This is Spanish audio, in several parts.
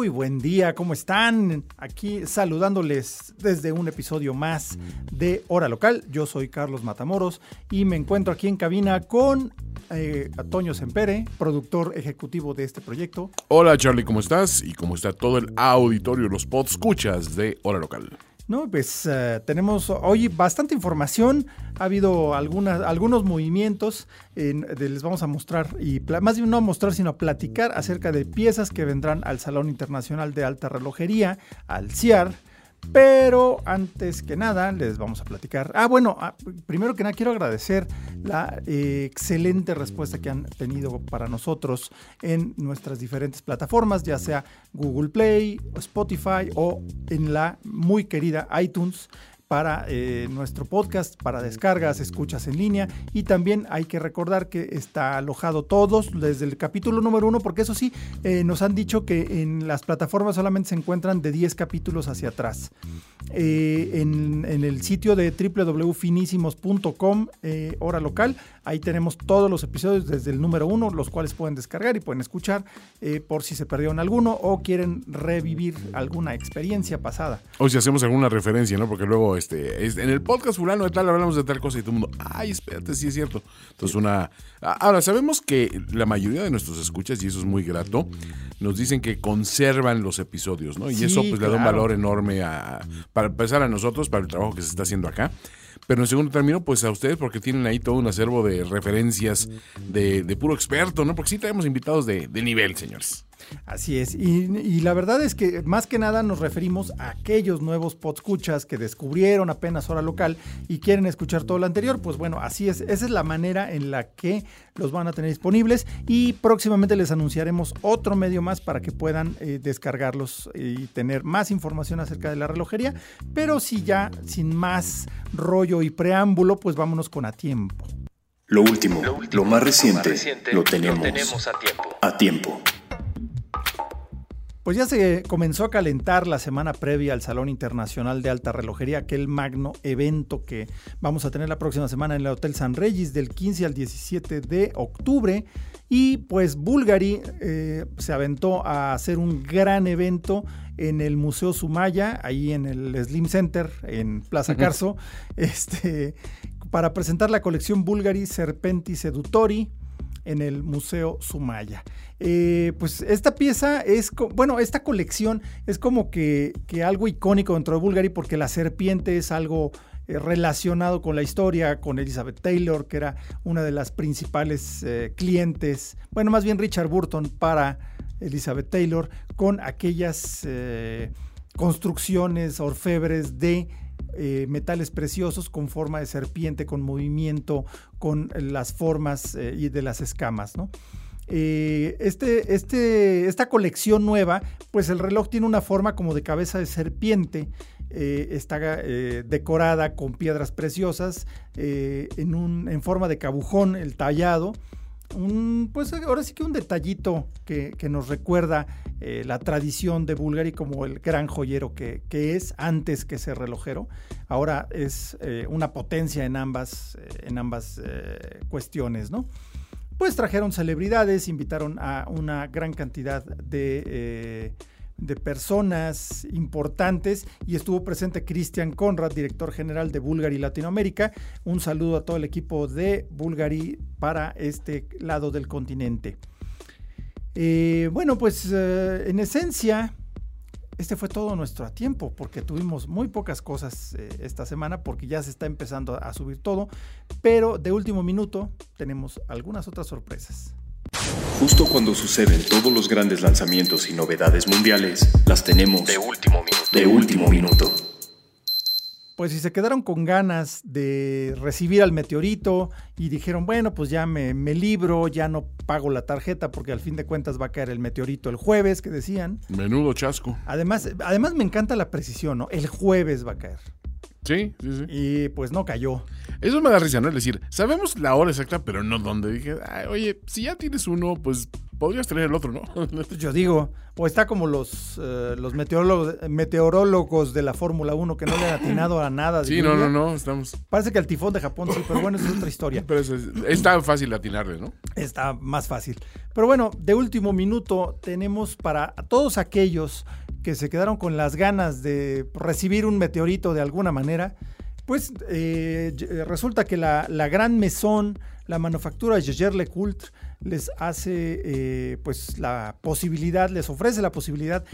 Muy buen día, ¿cómo están? Aquí saludándoles desde un episodio más de Hora Local. Yo soy Carlos Matamoros y me encuentro aquí en cabina con eh, Toño Sempere, productor ejecutivo de este proyecto. Hola Charlie, ¿cómo estás? Y cómo está todo el auditorio, los escuchas de Hora Local. No, pues eh, tenemos hoy bastante información. Ha habido algunas, algunos movimientos. les vamos a mostrar, y más bien no a mostrar, sino a platicar acerca de piezas que vendrán al Salón Internacional de Alta Relojería, al CIAR pero antes que nada, les vamos a platicar. Ah, bueno, ah, primero que nada quiero agradecer la eh, excelente respuesta que han tenido para nosotros en nuestras diferentes plataformas, ya sea Google Play, Spotify o en la muy querida iTunes para eh, nuestro podcast, para descargas, escuchas en línea y también hay que recordar que está alojado todos desde el capítulo número uno, porque eso sí, eh, nos han dicho que en las plataformas solamente se encuentran de 10 capítulos hacia atrás. Eh, en, el sitio de www.finísimos.com, hora local, ahí tenemos todos los episodios desde el número uno, los cuales pueden descargar y pueden escuchar por si se perdieron alguno o quieren revivir alguna experiencia pasada. O si hacemos alguna referencia, ¿no? Porque luego este, en el podcast fulano de tal hablamos de tal cosa y todo el mundo, ay, espérate, sí es cierto. Entonces una... Ahora, sabemos que la mayoría de nuestros escuchas, y eso es muy grato, nos dicen que conservan los episodios, ¿no? Y eso pues le da un valor enorme a, para empezar a nosotros, para el trabajo que se está haciendo acá. Pero en segundo término, pues a ustedes, porque tienen ahí todo un acervo de referencias de, puro experto, ¿no? Porque sí tenemos invitados de, de nivel, señores. Así es, y, la verdad es que más que nada nos referimos a aquellos nuevos podscuchas que descubrieron apenas hora local y quieren escuchar todo lo anterior, pues bueno, así es, esa es la manera en la que los van a tener disponibles y próximamente les anunciaremos otro medio más para que puedan eh, descargarlos y tener más información acerca de la relojería, pero si ya sin más rollo y preámbulo, pues vámonos con a tiempo. Lo último, lo, más reciente, lo, tenemos a tiempo. A tiempo. Pues ya se comenzó a calentar la semana previa al Salón Internacional de Alta Relojería, aquel magno evento que vamos a tener la próxima semana en el Hotel San Regis del 15 al 17 de octubre. Y pues Bulgari eh, se aventó a hacer un gran evento en el Museo Sumaya, ahí en el Slim Center, en Plaza Carso, este, para presentar la colección Bulgari Serpenti Sedutori en el Museo Sumaya. Eh, pues esta pieza es, bueno, esta colección es como que, algo icónico dentro de Bulgari porque la serpiente es algo eh, relacionado con la historia, con Elizabeth Taylor, que era una de las principales eh, clientes, bueno, más bien Richard Burton para Elizabeth Taylor, con aquellas construcciones orfebres de metales preciosos con forma de serpiente, con movimiento, con las formas y de las escamas, ¿no? Eh, este, este, esta colección nueva, pues el reloj tiene una forma como de cabeza de serpiente. Eh, está eh, decorada con piedras preciosas en, un, en, forma de cabujón, el tallado. Un, pues ahora sí que un detallito que, nos recuerda la tradición de Bulgari como el gran joyero que, que, es antes que ser relojero. Ahora es una potencia en ambas, en ambas cuestiones, ¿no? pues trajeron celebridades, invitaron a una gran cantidad de, eh, de personas importantes y estuvo presente Christian Conrad, director general de Bulgari Latinoamérica. Un saludo a todo el equipo de Bulgari para este lado del continente. Eh, bueno, pues eh, en esencia, este fue todo nuestro tiempo, porque tuvimos muy pocas cosas eh, esta semana, porque ya se está empezando a subir todo, pero de último minuto tenemos algunas otras sorpresas. Justo cuando suceden todos los grandes lanzamientos y novedades mundiales, las tenemos de último minuto. De último minuto. pues si se quedaron con ganas de recibir al meteorito y dijeron, bueno, pues ya me, me, libro, ya no pago la tarjeta porque al fin de cuentas va a caer el meteorito el jueves, que decían. Menudo chasco. Además, además me encanta la precisión, ¿no? El jueves va a caer. Sí, sí, sí. Y pues no cayó. Eso me da risa, ¿no? Es decir, sabemos la hora exacta, pero no dónde. Dije, oye, si ya tienes uno, pues podrías tener el otro, ¿no? Pues yo digo, o está como los, uh, los meteorólogos, meteorólogos de la Fórmula 1 que no le han atinado a nada. Sí, no, no, no, estamos... Parece que el tifón de Japón sí, pero bueno, es otra historia. Pero es, es tan fácil atinarle, ¿no? Está más fácil. Pero bueno, de último minuto tenemos para todos aquellos que se quedaron con las ganas de recibir un meteorito de alguna manera, pues eh, resulta que la, la, gran mesón, la manufactura Jaeger LeCoultre, les hace eh, pues la posibilidad, les ofrece la posibilidad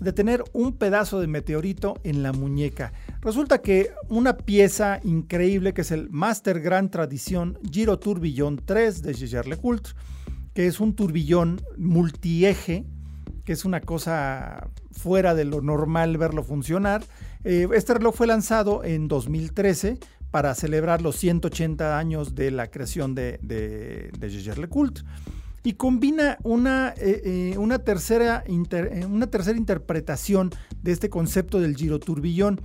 de tener un pedazo de meteorito en la muñeca. Resulta que una pieza increíble que es el Master Gran Tradición Giro Turbillón 3 de Jaeger LeCoultre, que es un turbillón multieje, que es una cosa fuera de lo normal verlo funcionar. Eh, este reloj fue lanzado en 2013 para celebrar los 180 años de la creación de, de, LeCoultre. Y combina una, eh, eh, una, tercera inter, una tercera interpretación de este concepto del giro turbillón,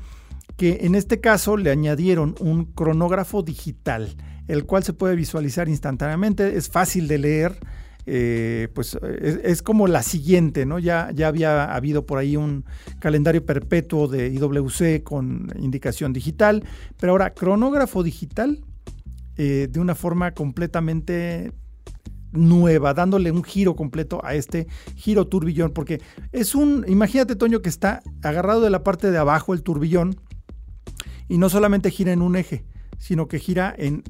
que en este caso le añadieron un cronógrafo digital, el cual se puede visualizar instantáneamente, es fácil de leer, eh, pues es, como la siguiente, ¿no? Ya, ya había habido por ahí un calendario perpetuo de IWC con indicación digital, pero ahora cronógrafo digital eh, de una forma completamente nueva, dándole un giro completo a este giro turbillón, porque es un, imagínate Toño que está agarrado de la parte de abajo el turbillón y no solamente gira en un eje, sino que gira en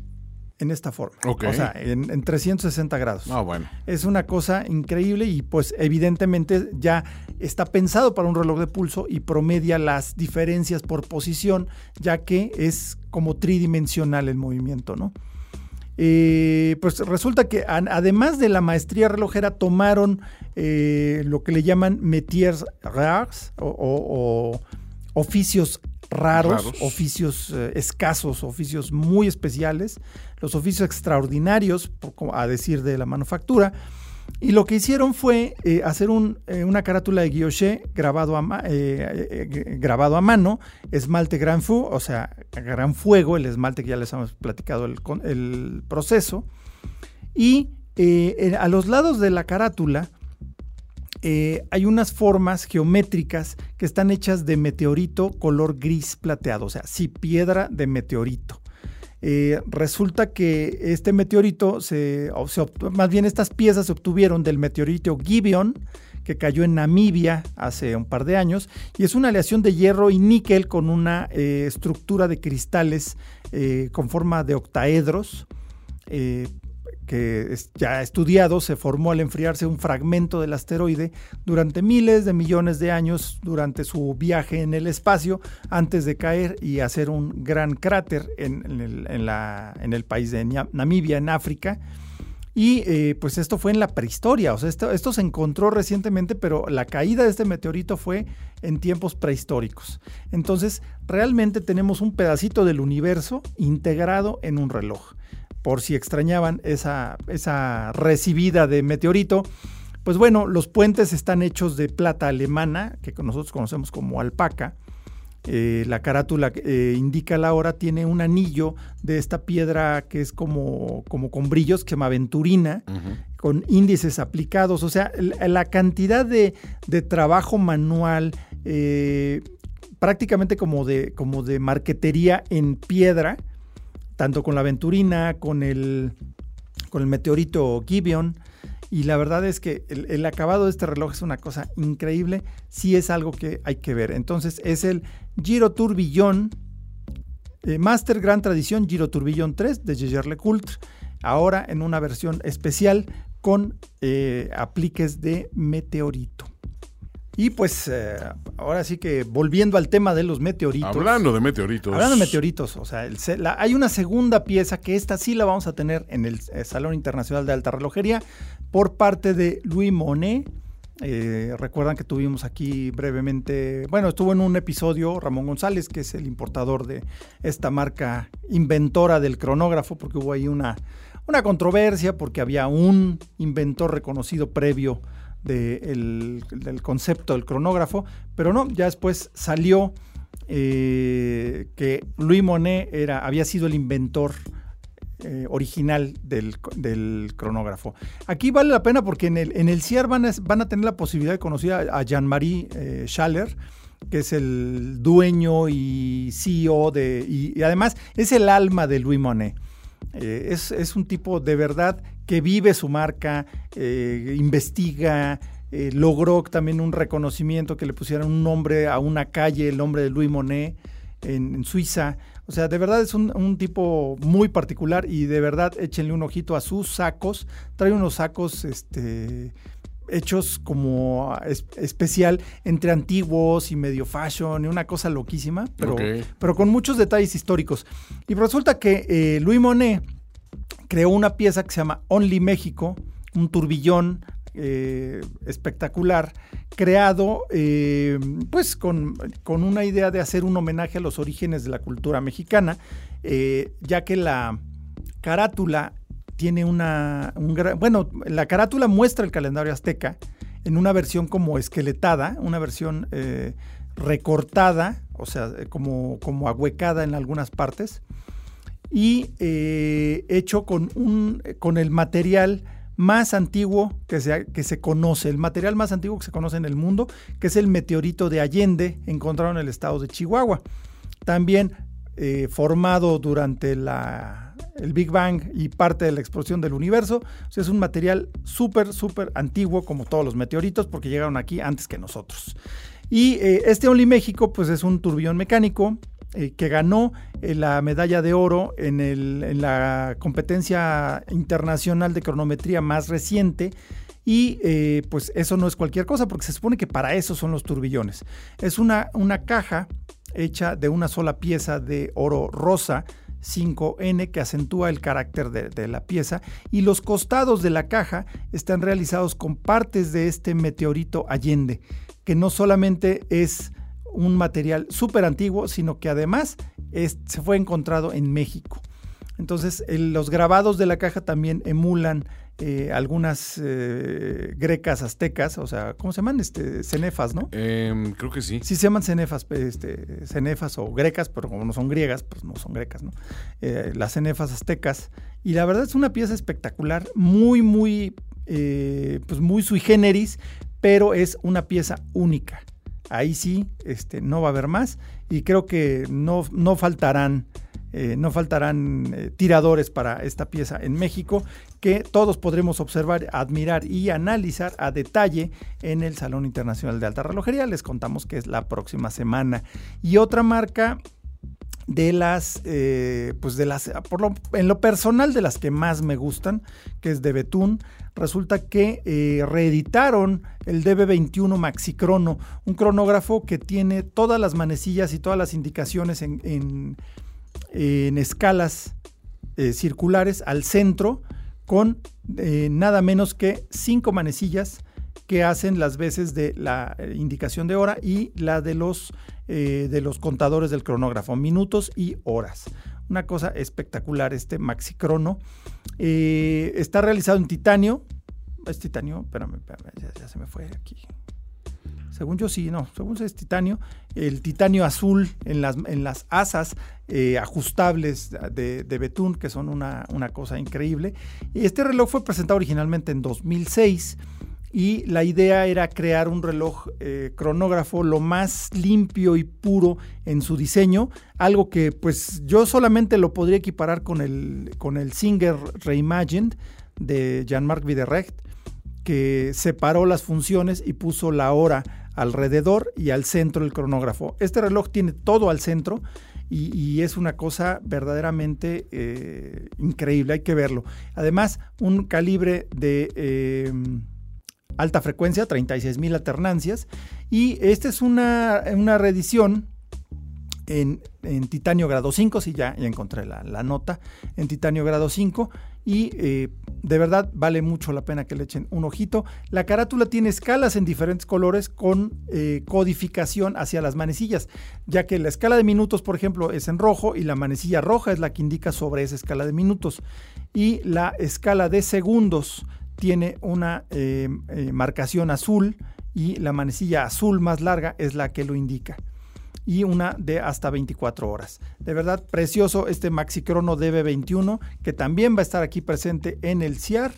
en esta forma. Okay. O sea, en, en, 360 grados. Ah, bueno. Es una cosa increíble y pues evidentemente ya está pensado para un reloj de pulso y promedia las diferencias por posición, ya que es como tridimensional el movimiento, ¿no? Eh, pues resulta que además de la maestría relojera tomaron eh, lo que le llaman métiers rares o, o, o oficios Raros, raros, oficios eh, escasos, oficios muy especiales, los oficios extraordinarios, a decir de la manufactura. Y lo que hicieron fue eh, hacer un, eh, una carátula de guilloché grabado a, eh, grabado a mano, esmalte Gran Fu, o sea, gran fuego, el esmalte que ya les hemos platicado el, el proceso. Y a los lados de la carátula eh, hay unas formas geométricas que están hechas de meteorito color gris plateado, o sea, sí, piedra de meteorito. Eh, resulta que este meteorito, se, se, más bien estas piezas se obtuvieron del meteorito Gibeon, que cayó en Namibia hace un par de años, y es una aleación de hierro y níquel con una eh, estructura de cristales con forma de octaedros. Que ya estudiado, se formó al enfriarse un fragmento del asteroide durante miles de millones de años durante su viaje en el espacio antes de caer y hacer un gran cráter en, en, el, la, en el, país de Namibia, en África. Y eh, pues esto fue en la prehistoria, o sea, esto, esto, se encontró recientemente, pero la caída de este meteorito fue en tiempos prehistóricos. Entonces, realmente tenemos un pedacito del universo integrado en un reloj por si extrañaban esa, esa recibida de meteorito. Pues bueno, los puentes están hechos de plata alemana, que nosotros conocemos como alpaca. Eh, la carátula eh, indica la hora, tiene un anillo de esta piedra que es como, como con brillos, que se llama uh -huh. con índices aplicados. O sea, la, la cantidad de, de, trabajo manual, eh, prácticamente como de, como de marquetería en piedra, tanto con la aventurina, con el, con el meteorito Gibeon. Y la verdad es que el, acabado de este reloj es una cosa increíble. Sí es algo que hay que ver. Entonces es el Giro Tourbillon eh, Master Gran Tradición Giro Tourbillon 3 de Jaeger LeCoultre. Ahora en una versión especial con eh, apliques de meteorito. Y pues eh, ahora sí que volviendo al tema de los meteoritos. Hablando de meteoritos. Hablando de meteoritos, o sea, el, la, hay una segunda pieza que esta sí la vamos a tener en el, el Salón Internacional de Alta Relojería por parte de Louis Monet Eh, recuerdan que tuvimos aquí brevemente, bueno, estuvo en un episodio Ramón González, que es el importador de esta marca inventora del cronógrafo, porque hubo ahí una, una controversia, porque había un inventor reconocido previo del concepto del cronógrafo, pero no, ya después salió eh, que Louis Monet era, había sido el inventor eh, original del, cronógrafo. Aquí vale la pena porque en el, en el CIAR van a, van a tener la posibilidad de conocer a, Jean-Marie eh, Schaller, que es el dueño y CEO de, y, además es el alma de Louis Monet. Eh, es, un tipo de verdad que vive su marca, investiga, logró también un reconocimiento que le pusieran un nombre a una calle, el nombre de Louis Monet en Suiza. O sea, de verdad es un, tipo muy particular y de verdad échenle un ojito a sus sacos. Trae unos sacos este, hechos como especial entre antiguos y medio fashion y una cosa loquísima, pero, pero con muchos detalles históricos. Y resulta que eh, Louis Monet creó una pieza que se llama Only México, un turbillón eh, espectacular, creado eh, pues con, una idea de hacer un homenaje a los orígenes de la cultura mexicana, eh, ya que la carátula tiene una... bueno, la carátula muestra el calendario azteca en una versión como esqueletada, una versión recortada, o sea, como, como ahuecada en algunas partes, y hecho con, un, con el material más antiguo que se, que se conoce, el material más antiguo que se conoce en el mundo, que es el meteorito de Allende, encontrado en el estado de Chihuahua. También eh, formado durante la, el Big Bang y parte de la explosión del universo. es un material súper, súper antiguo, como todos los meteoritos, porque llegaron aquí antes que nosotros. Y eh, este Only México, pues es un turbillón mecánico eh, que ganó eh, la medalla de oro en, la competencia internacional de cronometría más reciente. Y eh, pues eso no es cualquier cosa, porque se supone que para eso son los turbillones. Es una, una caja hecha de una sola pieza de oro rosa, 5N que acentúa el carácter de, de, la pieza y los costados de la caja están realizados con partes de este meteorito Allende, que no solamente es un material súper antiguo, sino que además se fue encontrado en México. Entonces, los grabados de la caja también emulan eh, algunas eh, grecas aztecas, o sea, ¿cómo se llaman? Este, cenefas, ¿no? Em, creo que sí. Sí, se llaman cenefas, este, cenefas o grecas, pero como no son griegas, pues no son grecas, ¿no? Eh, las cenefas aztecas. Y la verdad es una pieza espectacular, muy, muy, pues muy sui generis, pero es una pieza única ahí sí este, no va a haber más y creo que no, no faltarán, eh, no faltarán eh, tiradores para esta pieza en México que todos podremos observar, admirar y analizar a detalle en el Salón Internacional de Alta Relojería. Les contamos que es la próxima semana. Y otra marca de las, eh, pues de las, por en lo personal de las que más me gustan, que es de Betún, resulta que eh, reeditaron el DB21 Maxicrono, un cronógrafo que tiene todas las manecillas y todas las indicaciones en, escalas eh, circulares al centro, con nada menos que cinco manecillas que hacen las veces de la indicación de hora y la de los eh, de los contadores del cronógrafo, minutos y horas. Una cosa espectacular este Maxi Crono. Eh, está realizado en titanio. Es titanio, espérame, ya, se me fue aquí. Según yo sí, no, según es titanio. El titanio azul en las, en las asas eh, ajustables de, de, Betún, que son una, una cosa increíble. Este reloj fue presentado originalmente en 2006 y la idea era crear un reloj eh, cronógrafo lo más limpio y puro en su diseño, algo que pues yo solamente lo podría equiparar con el, con el Singer Reimagined de Jean-Marc Viderecht, que separó las funciones y puso la hora alrededor y al centro del cronógrafo. Este reloj tiene todo al centro y, es una cosa verdaderamente eh, increíble, hay que verlo. Además, un calibre de... Eh, alta frecuencia, 36 mil alternancias. Y esta es una, una reedición en, titanio grado 5, si ya, ya encontré la, nota, en titanio grado 5. Y eh, de verdad vale mucho la pena que le echen un ojito. La carátula tiene escalas en diferentes colores con eh, codificación hacia las manecillas, ya que la escala de minutos, por ejemplo, es en rojo y la manecilla roja es la que indica sobre esa escala de minutos. Y la escala de segundos tiene una eh, eh, marcación azul y la manecilla azul más larga es la que lo indica y una de hasta 24 horas. De verdad, precioso este Maxi Crono DB21 que también va a estar aquí presente en el CIAR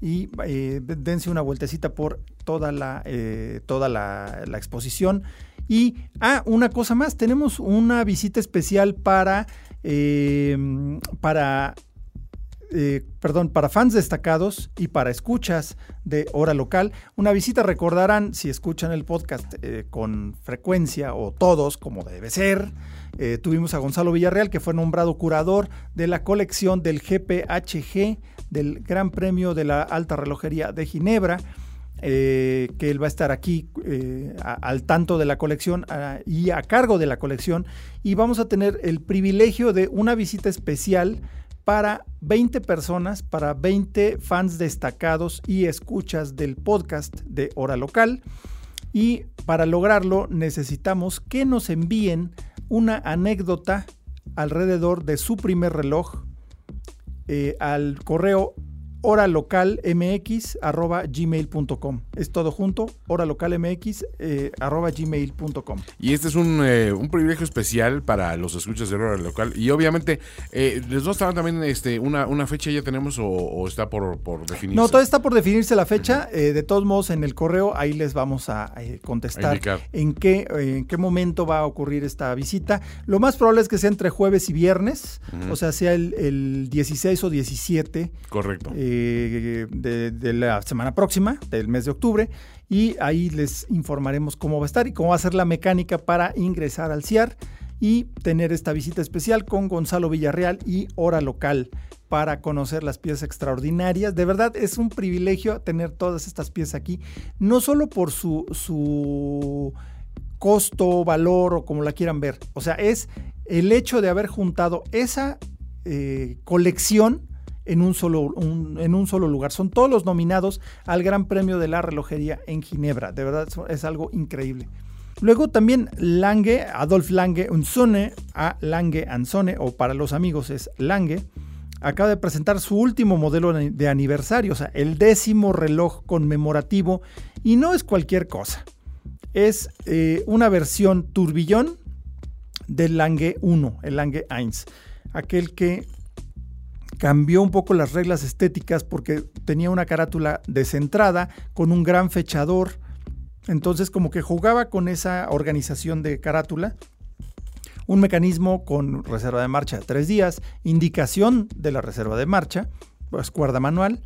y eh, dense una vueltecita por toda la, toda la, exposición. Y, ah, una cosa más, tenemos una visita especial para, para eh, perdón, para fans destacados y para escuchas de hora local. Una visita recordarán, si escuchan el podcast eh, con frecuencia o todos, como debe ser, eh, tuvimos a Gonzalo Villarreal, que fue nombrado curador de la colección del GPHG, del Gran Premio de la Alta Relojería de Ginebra. que él va a estar aquí al tanto de la colección y a cargo de la colección y vamos a tener el privilegio de una visita especial para 20 personas, para 20 fans destacados y escuchas del podcast de Hora Local. Y para lograrlo necesitamos que nos envíen una anécdota alrededor de su primer reloj eh, al correo horalocalmx.gmail.com. Es todo junto, horalocalmx eh. Y este es un, eh, un, privilegio especial para los escuchas de hora local. Y obviamente, eh, ¿les a estar también este, una, una fecha ya tenemos o, está por, por, definirse? No, todavía está por definirse la fecha. Eh, de todos modos, en el correo ahí les vamos a contestar en qué, en qué momento va a ocurrir esta visita. Lo más probable es que sea entre jueves y viernes, o sea, sea el, el 16 o 17. Correcto. Eh, de, la semana próxima, del mes de octubre, y ahí les informaremos cómo va a estar y cómo va a ser la mecánica para ingresar al CIAR y tener esta visita especial con Gonzalo Villarreal y Hora Local para conocer las piezas extraordinarias. De verdad es un privilegio tener todas estas piezas aquí, no solo por su, su costo, valor o como la quieran ver. O sea, es el hecho de haber juntado esa eh, colección en un, solo, en un solo lugar. Son todos los nominados al Gran Premio de la Relojería en Ginebra. De verdad es algo increíble. Luego también Lange, Adolf Lange Unzone, a Lange Anzone, o para los amigos es Lange, acaba de presentar su último modelo de aniversario, o sea, el décimo reloj conmemorativo, y no es cualquier cosa. Es eh, una versión turbillón del Lange 1, el Lange 1, aquel que cambió un poco las reglas estéticas porque tenía una carátula descentrada con un gran fechador. Entonces como que jugaba con esa organización de carátula. Un mecanismo con reserva de marcha de tres días, indicación de la reserva de marcha, pues cuerda manual.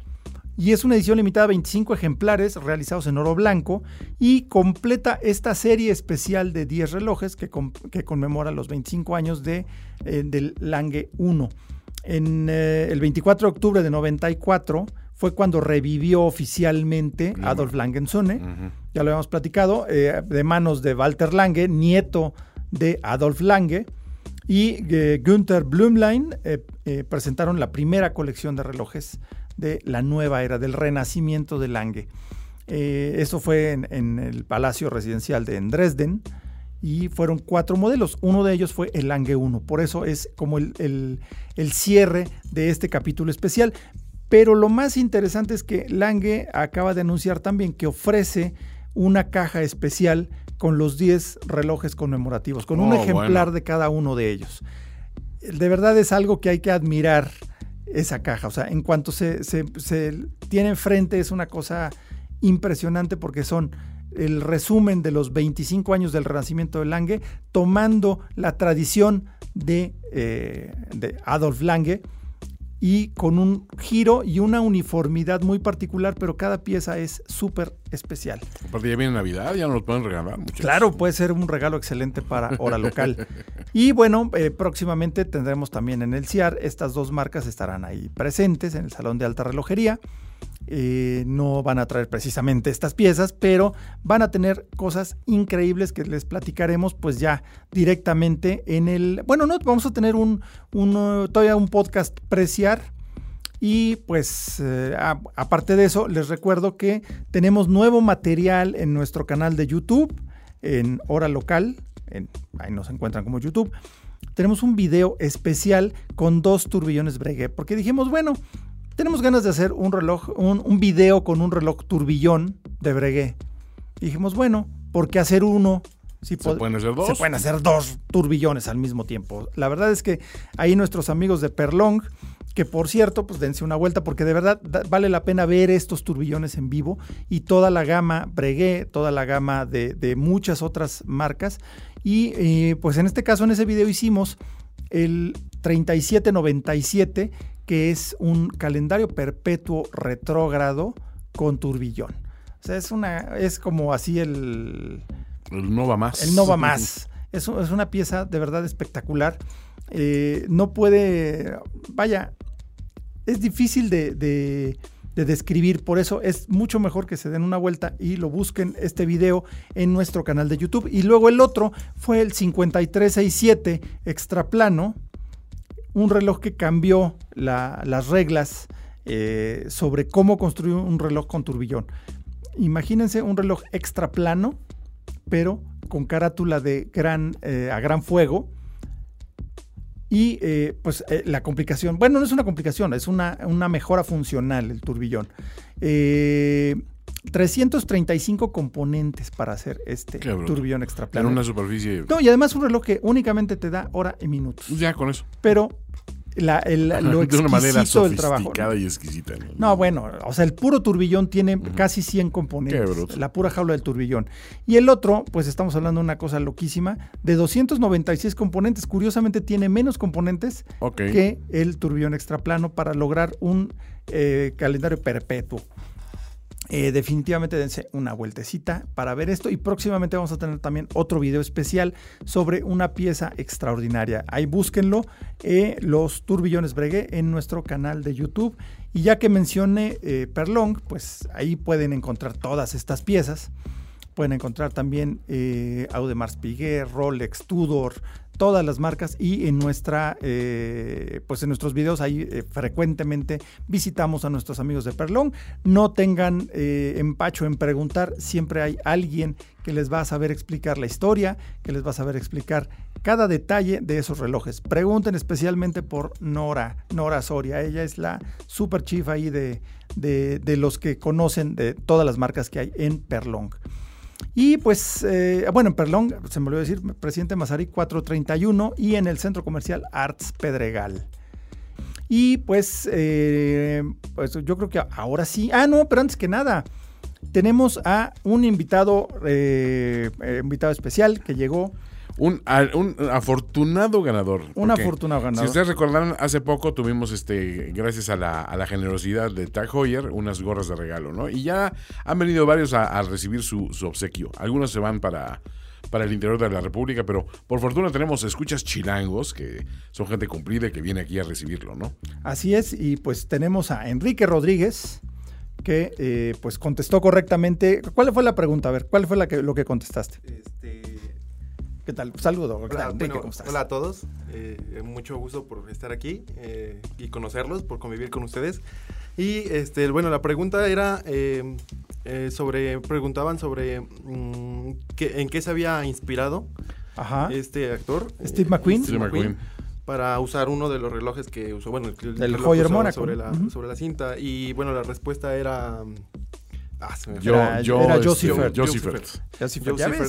Y es una edición limitada a 25 ejemplares realizados en oro blanco y completa esta serie especial de 10 relojes que, conmemora los 25 años de, eh, del Lange 1. En eh, el 24 de octubre de 94 fue cuando revivió oficialmente Adolf Langenzone, ya lo habíamos platicado, eh, de manos de Walter Lange, nieto de Adolf Lange, y eh, Günther Blümlein presentaron la primera colección de relojes de la nueva era, del renacimiento de Lange. eso fue en, en, el Palacio Residencial de Dresden y fueron cuatro modelos. Uno de ellos fue el Lange 1. Por eso es como el, cierre de este capítulo especial. Pero lo más interesante es que Lange acaba de anunciar también que ofrece una caja especial con los 10 relojes conmemorativos, con un oh, ejemplar de cada uno de ellos. De verdad es algo que hay que admirar esa caja. O sea, en cuanto se, se, se tiene enfrente es una cosa impresionante porque son el resumen de los 25 años del renacimiento de Lange, tomando la tradición de, eh, de Adolf Lange y con un giro y una uniformidad muy particular, pero cada pieza es súper especial. Aparte ya viene Navidad, ya nos lo pueden regalar. Claro, puede ser un regalo excelente para hora local. y bueno, eh, próximamente tendremos también en el CIAR, estas dos marcas estarán ahí presentes en el Salón de Alta Relojería. Eh, no van a traer precisamente estas piezas, pero van a tener cosas increíbles que les platicaremos pues ya directamente en el... Bueno, no, vamos a tener un, todavía un podcast preciar Y pues eh, aparte de eso, les recuerdo que tenemos nuevo material en nuestro canal de YouTube, en Hora Local, ahí nos encuentran como YouTube. Tenemos un video especial con dos turbillones Breguet, porque dijimos, bueno, tenemos ganas de hacer un reloj, un, un video con un reloj turbillón de Breguet. dijimos, bueno, ¿por qué hacer uno se pueden hacer dos. Se pueden hacer dos turbillones al mismo tiempo. La verdad es que ahí nuestros amigos de Perlong, que por cierto, pues dense una vuelta porque de verdad vale la pena ver estos turbillones en vivo y toda la gama Breguet, toda la gama de, muchas otras marcas. Y eh, pues en este caso, en ese video hicimos el 3797, que es un calendario perpetuo retrógrado con turbillón. O sea, es una, es como así el, el no va más. El no va más. Es, es una pieza de verdad espectacular. Eh, no puede, vaya, es difícil de, describir, por eso es mucho mejor que se den una vuelta y lo busquen este video en nuestro canal de YouTube. Y luego el otro fue el 5367 extra plano, un reloj que cambió las reglas eh, sobre cómo construir un reloj con turbillón. Imagínense un reloj extra plano pero con carátula de gran, eh, a gran fuego. Y eh, pues eh, la complicación, bueno, no es una complicación, es una, mejora funcional el turbillón. 335 componentes para hacer este turbillón extraplano. En una superficie. No, y además un reloj que únicamente te da hora y minutos. Ya con eso. Pero la, el, lo de una manera sofisticada y exquisita. ¿no? bueno, o sea, el puro turbillón tiene casi 100 componentes. La pura jaula del turbillón. Y el otro, pues estamos hablando de una cosa loquísima, de 296 componentes. Curiosamente tiene menos componentes que el turbillón extraplano para lograr un eh, calendario perpetuo. Eh, definitivamente dense una vueltecita para ver esto y próximamente vamos a tener también otro video especial sobre una pieza extraordinaria. Ahí búsquenlo, eh, los turbillones Breguet en nuestro canal de YouTube. Y ya que mencioné eh, Perlong, pues ahí pueden encontrar todas estas piezas. Pueden encontrar también Audemars Piguet, Rolex, Tudor, todas las marcas y en nuestra eh, pues en nuestros videos ahí eh, frecuentemente visitamos a nuestros amigos de Perlón. No tengan eh, empacho en preguntar siempre hay alguien que les va a saber explicar la historia que les va a saber explicar cada detalle de esos relojes. Pregunten especialmente por Nora Nora Soria. Ella es la super chief ahí de, de, de los que conocen de todas las marcas que hay en Perlong y pues, eh, bueno, en Perlón, se me olvidó decir, Presidente Mazarí 431 y en el Centro Comercial Arts Pedregal. Y pues, eh, pues yo creo que ahora sí. Ah, no, pero antes que nada, tenemos a un invitado, eh, invitado especial que llegó un, un, afortunado ganador. Un afortunado ganador. Si ustedes recordaron, hace poco tuvimos, este, gracias a la, a la generosidad de Tag Heuer, unas gorras de regalo, ¿no? Y ya han venido varios a, recibir su, obsequio. Algunos se van para, para el interior de la República, pero por fortuna tenemos escuchas chilangos, que son gente cumplida y que viene aquí a recibirlo, ¿no? Así es, y pues tenemos a Enrique Rodríguez, que eh, pues contestó correctamente. ¿Cuál fue la pregunta? A ver, ¿cuál fue la que, lo que contestaste? Este ¿Qué tal? Saludo. Hola, a todos. Eh, mucho gusto por estar aquí eh, y conocerlos, por convivir con ustedes. Y este, bueno, la pregunta era eh, sobre, preguntaban sobre mm, en qué se había inspirado este actor. Steve McQueen. Steve McQueen para usar uno de los relojes que usó, bueno, el, el Hoyer Monaco. Sobre la, sobre la cinta. Y bueno, la respuesta era Ah, yo, era, yo, era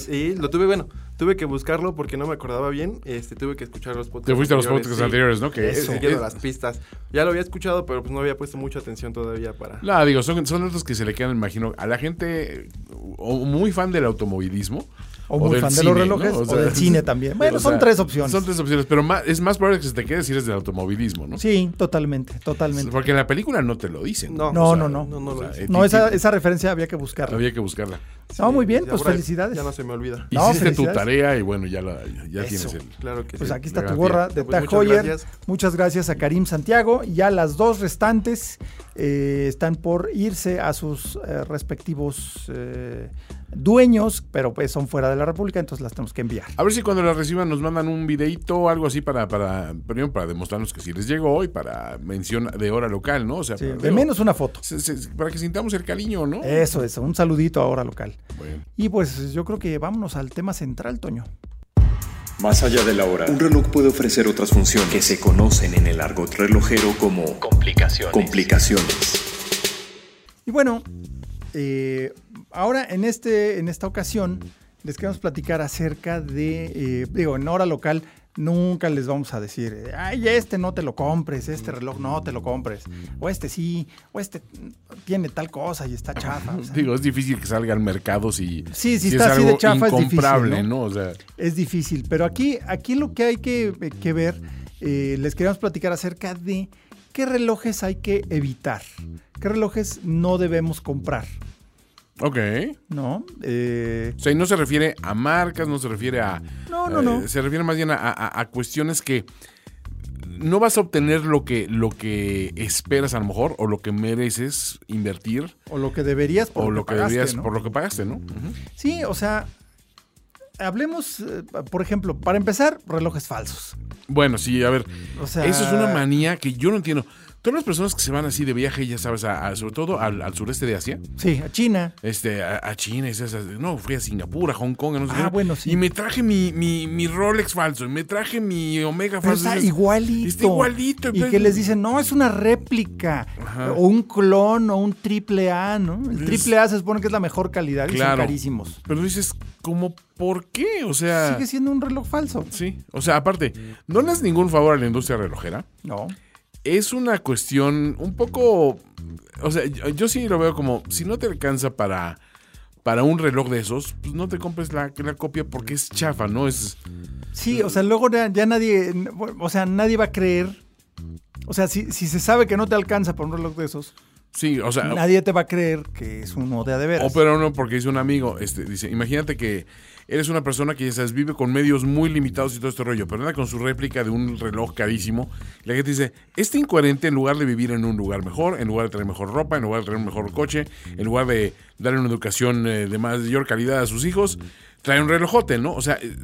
Y lo tuve, bueno, tuve que buscarlo porque no me acordaba bien. Este, tuve que escuchar los podcasts. Te fuiste a los podcasts anteriores, ¿no? Que Eso, las pistas. Ya lo había escuchado, pero pues no había puesto mucha atención todavía para. No, digo, son, son datos que se le quedan, imagino, a la gente o muy fan del automovilismo o, muy fan de los relojes, o, del cine también. Bueno, son tres opciones. Son tres opciones, pero es más probable que se te quede si eres del automovilismo, ¿no? Sí, totalmente, totalmente. Porque en la película no te lo dicen. No, no, no. No, no, esa, esa, referencia había que buscarla. Había que buscarla. No, muy bien, pues felicidades. Ya no se me olvida. Hiciste tu tarea y bueno, ya, la, ya tienes el... Claro que pues aquí está tu gorra de pues Tag Heuer. Muchas gracias a Karim Santiago. Y ya las dos restantes eh, están por irse a sus eh, respectivos... Eh, dueños, pero pues son fuera de la República, entonces las tenemos que enviar. A ver si cuando las reciban nos mandan un videito o algo así para, para, primero para demostrarnos que sí les llegó y para mención de hora local, ¿no? O sea, Sí, para, de menos una foto. se- se- para que sintamos el cariño, ¿no? Eso, eso, un saludito a hora local. Bueno. Y pues yo creo que vámonos al tema central, Toño. Más allá de la hora, un reloj puede ofrecer otras funciones que se conocen en el argot relojero como complicaciones. complicaciones. Y bueno, eh, ahora en, este, en esta ocasión les queremos platicar acerca de, eh, digo, en hora local nunca les vamos a decir, ay, este no te lo compres, este reloj no te lo compres, o este sí, o este tiene tal cosa y está chafa. o sea, Digo, es difícil que salga al mercado si, Sí, si si está es así de chafa, es difícil, ¿no? ¿no? O sea, es difícil, pero aquí, aquí lo que hay que, que ver, eh, les queremos platicar acerca de qué relojes hay que evitar, qué relojes no debemos comprar, ok. ¿no? Eh, O sea, y no se refiere a marcas, no se refiere a... No, no, eh, no. Se refiere más bien a, a- a cuestiones que no vas a obtener lo que, lo que esperas a lo mejor o lo que mereces invertir o lo que deberías por o lo lo que, que pagaste, deberías ¿no? por lo que pagaste, ¿no? Sí, o sea, hablemos, eh, por ejemplo, para empezar, relojes falsos. Bueno, sí, a ver, O sea, eso es una manía que yo no entiendo. Todas las personas que se van así de viaje, ya sabes, a- a- sobre todo al, al sureste de Asia, Sí, a China. este, a, a China, esas- no, fui a Singapur, a Hong Kong, a no sé Ah, qué. bueno, sí. Y me traje mi, mi, mi Rolex falso, y me traje mi Omega Pero falso. está igualito. Está igualito. Y que les dicen, no, es una réplica. O un clon o un triple A, ¿no? El Es- triple A se supone que es la mejor calidad y son Claro. carísimos. Pero dices, ¿cómo por qué? O sea, Sigue siendo un reloj falso. sí. O sea, aparte, no le das ningún favor a la industria relojera. No. Es una cuestión un poco. O sea, yo, sí lo veo como: si no te alcanza para, para un reloj de esos, pues no te compres la, la copia porque es chafa, ¿no? Es. Sí, o sea, luego ya, ya nadie, o sea, nadie va a creer. O sea, si, si se sabe que no te alcanza para un reloj de esos, Sí, o sea. nadie te va a creer que es uno de a de veras. O pero no, porque dice un amigo, este, dice, imagínate que eres una persona que ya sabes, vive con medios muy limitados y todo este rollo, pero anda con su réplica de un reloj carísimo. Y la gente dice, este incoherente en lugar de vivir en un lugar mejor, en lugar de tener mejor ropa, en lugar de tener un mejor coche, en lugar de darle una educación eh, de mayor calidad a sus hijos, trae un relojote, ¿no? O sea, eh,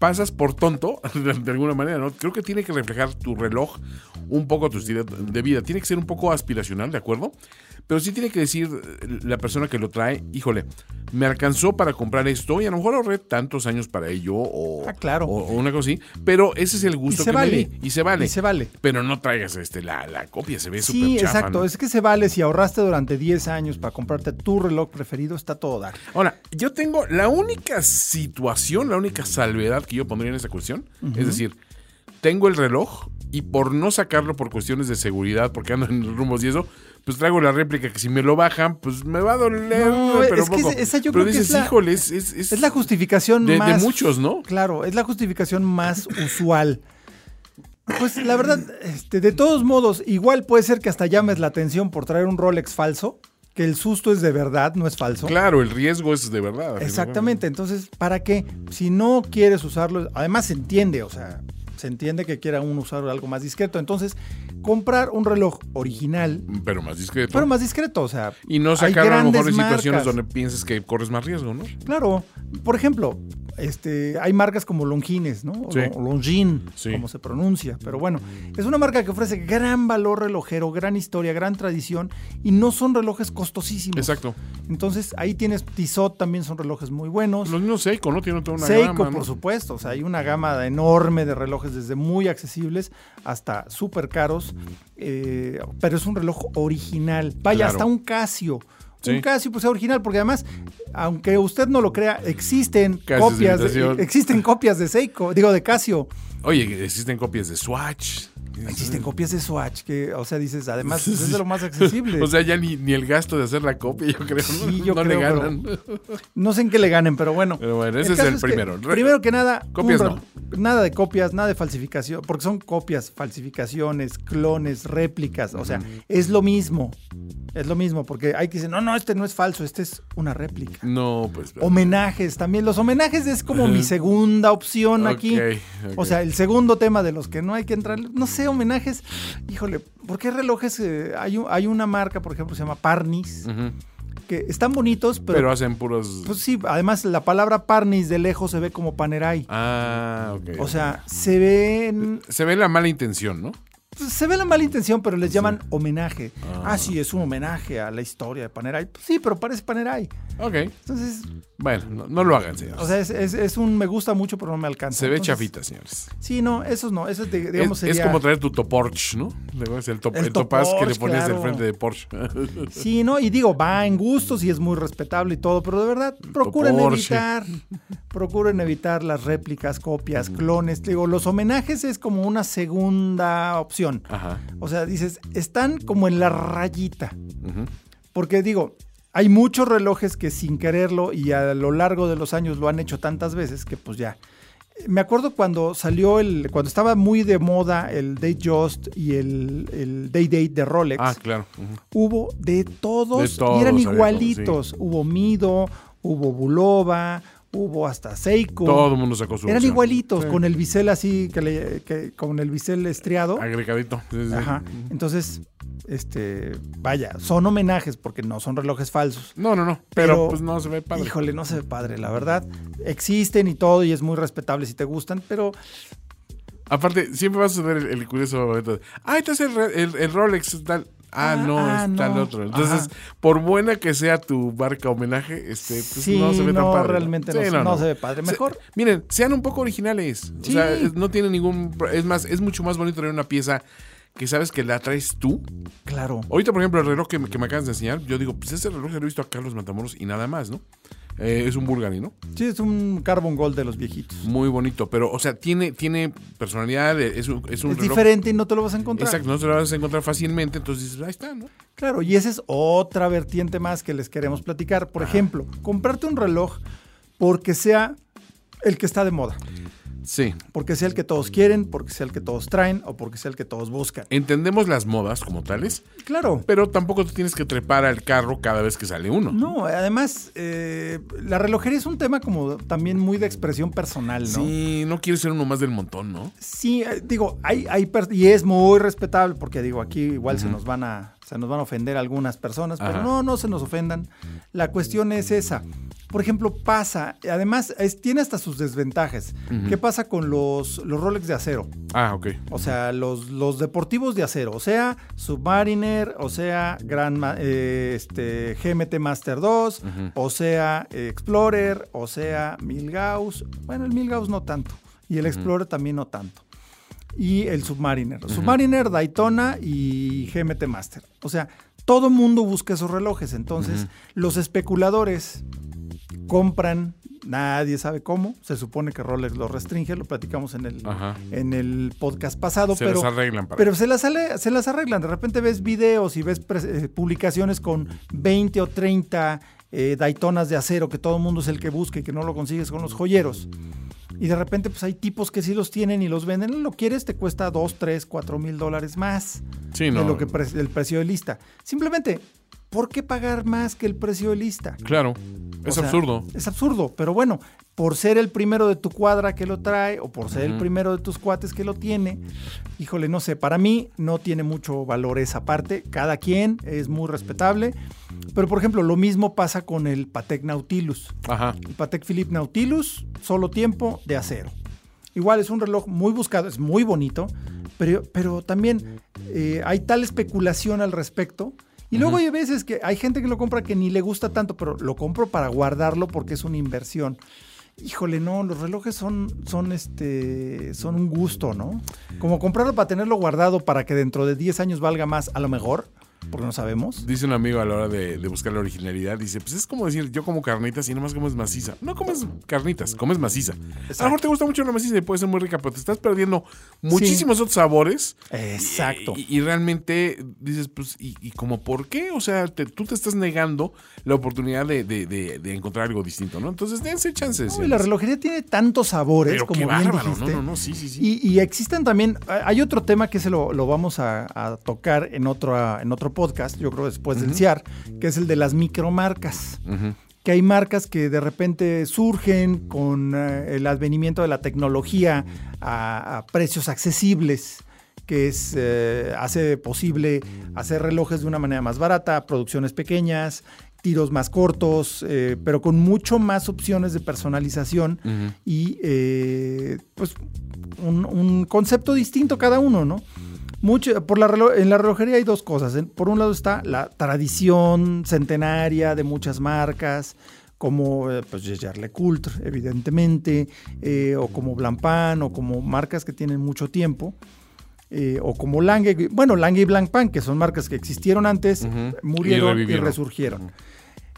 pasas por tonto, de, de alguna manera, ¿no? Creo que tiene que reflejar tu reloj un poco tu estilo de vida. Tiene que ser un poco aspiracional, ¿de acuerdo? Pero sí tiene que decir eh, la persona que lo trae, híjole, me alcanzó para comprar esto y a lo mejor ahorré tantos años para ello o, Ah, claro. o, o una cosa así, pero ese es el y gusto se que vale. me di. Y se vale. Y se vale. Pero no traigas este, la, la copia, se ve súper Sí, exacto. ¿no? Es que se vale si ahorraste durante 10 años para comprarte tu reloj preferido, está todo dar. Ahora, yo tengo la única situación, la única salvedad que yo pondría en esta cuestión, es decir, tengo el reloj y por no sacarlo por cuestiones de seguridad, porque ando en rumbos y eso, pues traigo la réplica que si me lo bajan, pues me va a doler, No, pero es que esa yo pero creo que dices, es la- híjole, es, es, la justificación de, de más. muchos, ¿no? Claro, es la justificación más usual. Pues la verdad, este, de todos modos, igual puede ser que hasta llames la atención por traer un Rolex falso, que el susto es de verdad, no es falso. Claro, el riesgo es de verdad. Exactamente, entonces, ¿para qué? Si no quieres usarlo, además se entiende, o sea, se entiende que quiera uno usar algo más discreto, entonces, comprar un reloj original, Pero más discreto. pero más discreto, o sea, y no hay sacar a lo mejor en situaciones donde pienses que corres más riesgo, ¿no? Claro, por ejemplo, este, hay marcas como Longines, ¿no? O Sí. Longines, Sí. como se pronuncia. Pero bueno, es una marca que ofrece gran valor relojero, gran historia, gran tradición y no son relojes costosísimos. Exacto. Entonces ahí tienes Tissot, también son relojes muy buenos. Los mismos Seiko, ¿no? Tienen toda una Seiko, gama, ¿no? por supuesto. O sea, hay una gama enorme de relojes, desde muy accesibles hasta súper caros. eh, pero es un reloj original. Vaya, Claro. hasta un Casio. Sí. Un Casio, pues es original, porque además, aunque usted no lo crea, existen copias, de, imitación. existen copias de Seiko, digo de Casio. Oye, existen copias de Swatch. Existen copias de Swatch, que, o sea, dices, además, es de lo más accesible. O sea, ya ni, ni el gasto de hacer la copia, yo creo. ¿no? Sí, yo no creo, le pero- ganan. No sé en qué le ganen, pero bueno. Pero bueno, ese es el primero. Primero que nada, Copias un no. nada de copias, nada de falsificación, porque son copias, falsificaciones, clones, réplicas, o sea, es lo mismo. Es lo mismo, porque hay que decir, no, no, este no es falso, este es una réplica. No, pues. Homenajes también. Los homenajes es como mi segunda opción aquí. Ok, ok. O sea, el segundo tema de los que no hay que entrar. No sé, homenajes. Híjole, ¿por qué relojes? eh, hay, hay una marca, por ejemplo, se llama Parnis, que están bonitos, pero... Pero hacen puros... Pues sí, además la palabra Parnis de lejos se ve como Panerai. Ah, ok. O sea, se ven... Se ve la mala intención, ¿no? pues, se ve la mala intención, pero les llaman homenaje. Ah. sí, es un homenaje a la historia de Panerai. Pues sí, pero parece Panerai. Ok. Entonces, Bueno, no, no lo hagan, señores. o sea, es, es- es un me gusta mucho, pero no me alcanza. se ve Entonces, chafita, señores. Sí, no, esos no. Esos, de- digamos, es, es sería- como traer tu Toporch, ¿no? Es el, top, El el topaz que le ponías del frente de Porsche. Sí, ¿no? Y digo, va en gustos y es muy respetable y todo, pero de verdad, procuren evitar, procuren evitar las réplicas, copias, clones. Digo, los homenajes es como una segunda opción. Ajá. O sea, dices, están como en la rayita. Porque digo, hay muchos relojes que sin quererlo y a lo largo de los años lo han hecho tantas veces que pues ya. Me acuerdo cuando salió el, cuando estaba muy de moda el Date Just y el, el Day Date de Rolex. Ah, claro. Hubo de todos, De todos, y eran como, igualitos. Hubo Mido, hubo Bulova, hubo hasta Seiko. Todo el mundo sacó su eran versión. igualitos, Sí. con el bisel así, que le- que- con el bisel estriado. Agregadito. Sí, sí. Ajá. Entonces, este, vaya, son homenajes porque no son relojes falsos. No, no, no. Pero, Pero, pues no se ve padre. Híjole, no se ve padre, la verdad. Existen y todo, y es muy respetable si te gustan, pero Aparte, siempre vas a ver el, el curioso momento de, ah, este es el, el- el Rolex tal. Ah, Ah, no, ah, es tal no. otro. Entonces, Ajá. por buena que sea tu marca homenaje, este, pues sí, no se ve tan no, padre. realmente Sí, no, se- no se ve padre. Se- Mejor, miren, sean un poco originales. Sí. O sea, no tiene ningún. Es más, es mucho más bonito traer una pieza que sabes que la traes tú. claro. Ahorita, por ejemplo, el reloj que, me- que me acabas de enseñar, yo digo, pues ese reloj se lo he visto a Carlos Matamoros y nada más, ¿no? Eh, es un Bulgari, ¿no? Sí, es un Carbon Gold de los viejitos. Muy bonito, pero, o sea, tiene, tiene personalidad, eh, es un, es un Es reloj. diferente y no te lo vas a encontrar. Exacto, no se lo vas a encontrar fácilmente, entonces dices, ahí está, ¿no? Claro, y esa es otra vertiente más que les queremos platicar. Por ejemplo, comprarte un reloj porque sea el que está de moda, Sí. porque sea el que todos quieren, porque sea el que todos traen o porque sea el que todos buscan. Entendemos las modas como tales, Claro. pero tampoco tú tienes que trepar al carro cada vez que sale uno. No, además, eh, la relojería es un tema como también muy de expresión personal, ¿no? Sí, no quieres ser uno más del montón, ¿no? Sí, eh, digo, hay, hay y es muy respetable porque digo, aquí igual se nos van a nos van a ofender algunas personas, pero no, no se nos ofendan. La cuestión es esa. Por ejemplo, pasa, además es- tiene hasta sus desventajas. ¿Qué pasa con los, los Rolex de acero? Ah, ok. O sea, los, los deportivos de acero, o sea, Submariner, o sea, Gran, Ma- eh, este, GMT Master 2, o sea, eh, Explorer, o sea, Milgauss. Bueno, el Milgauss no tanto, y el Explorer también no tanto. Y el Submariner. Submariner, Daytona y GMT Master. O sea, todo mundo busca esos relojes. Entonces, los especuladores compran, nadie sabe cómo. Se supone que Rolex lo restringe, lo platicamos en el, Ajá. en el podcast pasado. Se pero, las arreglan para. pero se las, se las arreglan. De repente ves videos y ves eh, publicaciones con 20 o 30 eh, Daytonas de acero que todo el mundo es el que busca y que no lo consigues con los joyeros. Y de repente pues hay tipos que sí los tienen y los venden. Lo quieres, te cuesta 2, 3, 4 mil dólares más sí, de no. lo que pre- el precio de lista. Simplemente, ¿por qué pagar más que el precio de lista? Claro. Es O sea, absurdo. Es absurdo, pero bueno, por ser el primero de tu cuadra que lo trae o por ser el primero de tus cuates que lo tiene, híjole, no sé, para mí no tiene mucho valor esa parte. Cada quien es muy respetable, pero por ejemplo, lo mismo pasa con el Patek Nautilus. Ajá. El Patek Philippe Nautilus, solo tiempo de acero. Igual es un reloj muy buscado, es muy bonito, pero, pero también eh, hay tal especulación al respecto. Y luego hay veces que hay gente que lo compra que ni le gusta tanto, pero lo compro para guardarlo porque es una inversión. Híjole, no, los relojes son, son, este, son un gusto, ¿no? Como comprarlo para tenerlo guardado para que dentro de 10 años valga más, a lo mejor, porque no sabemos. Dice un amigo a la hora de, de buscar la originalidad, dice, pues es como decir, yo como carnitas y nomás comes maciza. No comes carnitas, comes maciza. A lo mejor te gusta mucho la maciza y puede ser muy rica, pero te estás perdiendo muchísimos otros sabores. Exacto. Y, y realmente dices, pues, ¿y, y como por qué? O sea, te- tú te estás negando la oportunidad de, de- encontrar algo distinto, ¿no? Entonces, dense chances. No, y la relojería tiene tantos sabores, Pero como qué bien bárbaro, dijiste. no, no, no, sí, sí, sí. Y, y existen también, hay otro tema que se lo, lo vamos a, a tocar en otro, en otro podcast, yo creo después del CIAR, que es el de las micromarcas. Que hay marcas que de repente surgen con eh, el advenimiento de la tecnología a, a precios accesibles, que es, eh, hace posible hacer relojes de una manera más barata, producciones pequeñas, tiros más cortos, eh, pero con mucho más opciones de personalización y eh, pues un, un, concepto distinto cada uno, ¿no? Mucho, por la, en la relojería hay dos cosas. Por un lado está la tradición centenaria de muchas marcas, como eh, pues Le Coultre, evidentemente, eh, o como Blancpain, o como marcas que tienen mucho tiempo. Eh, o como Lange, bueno, Lange y Blancpain, que son marcas que existieron antes, murieron y, resurgieron.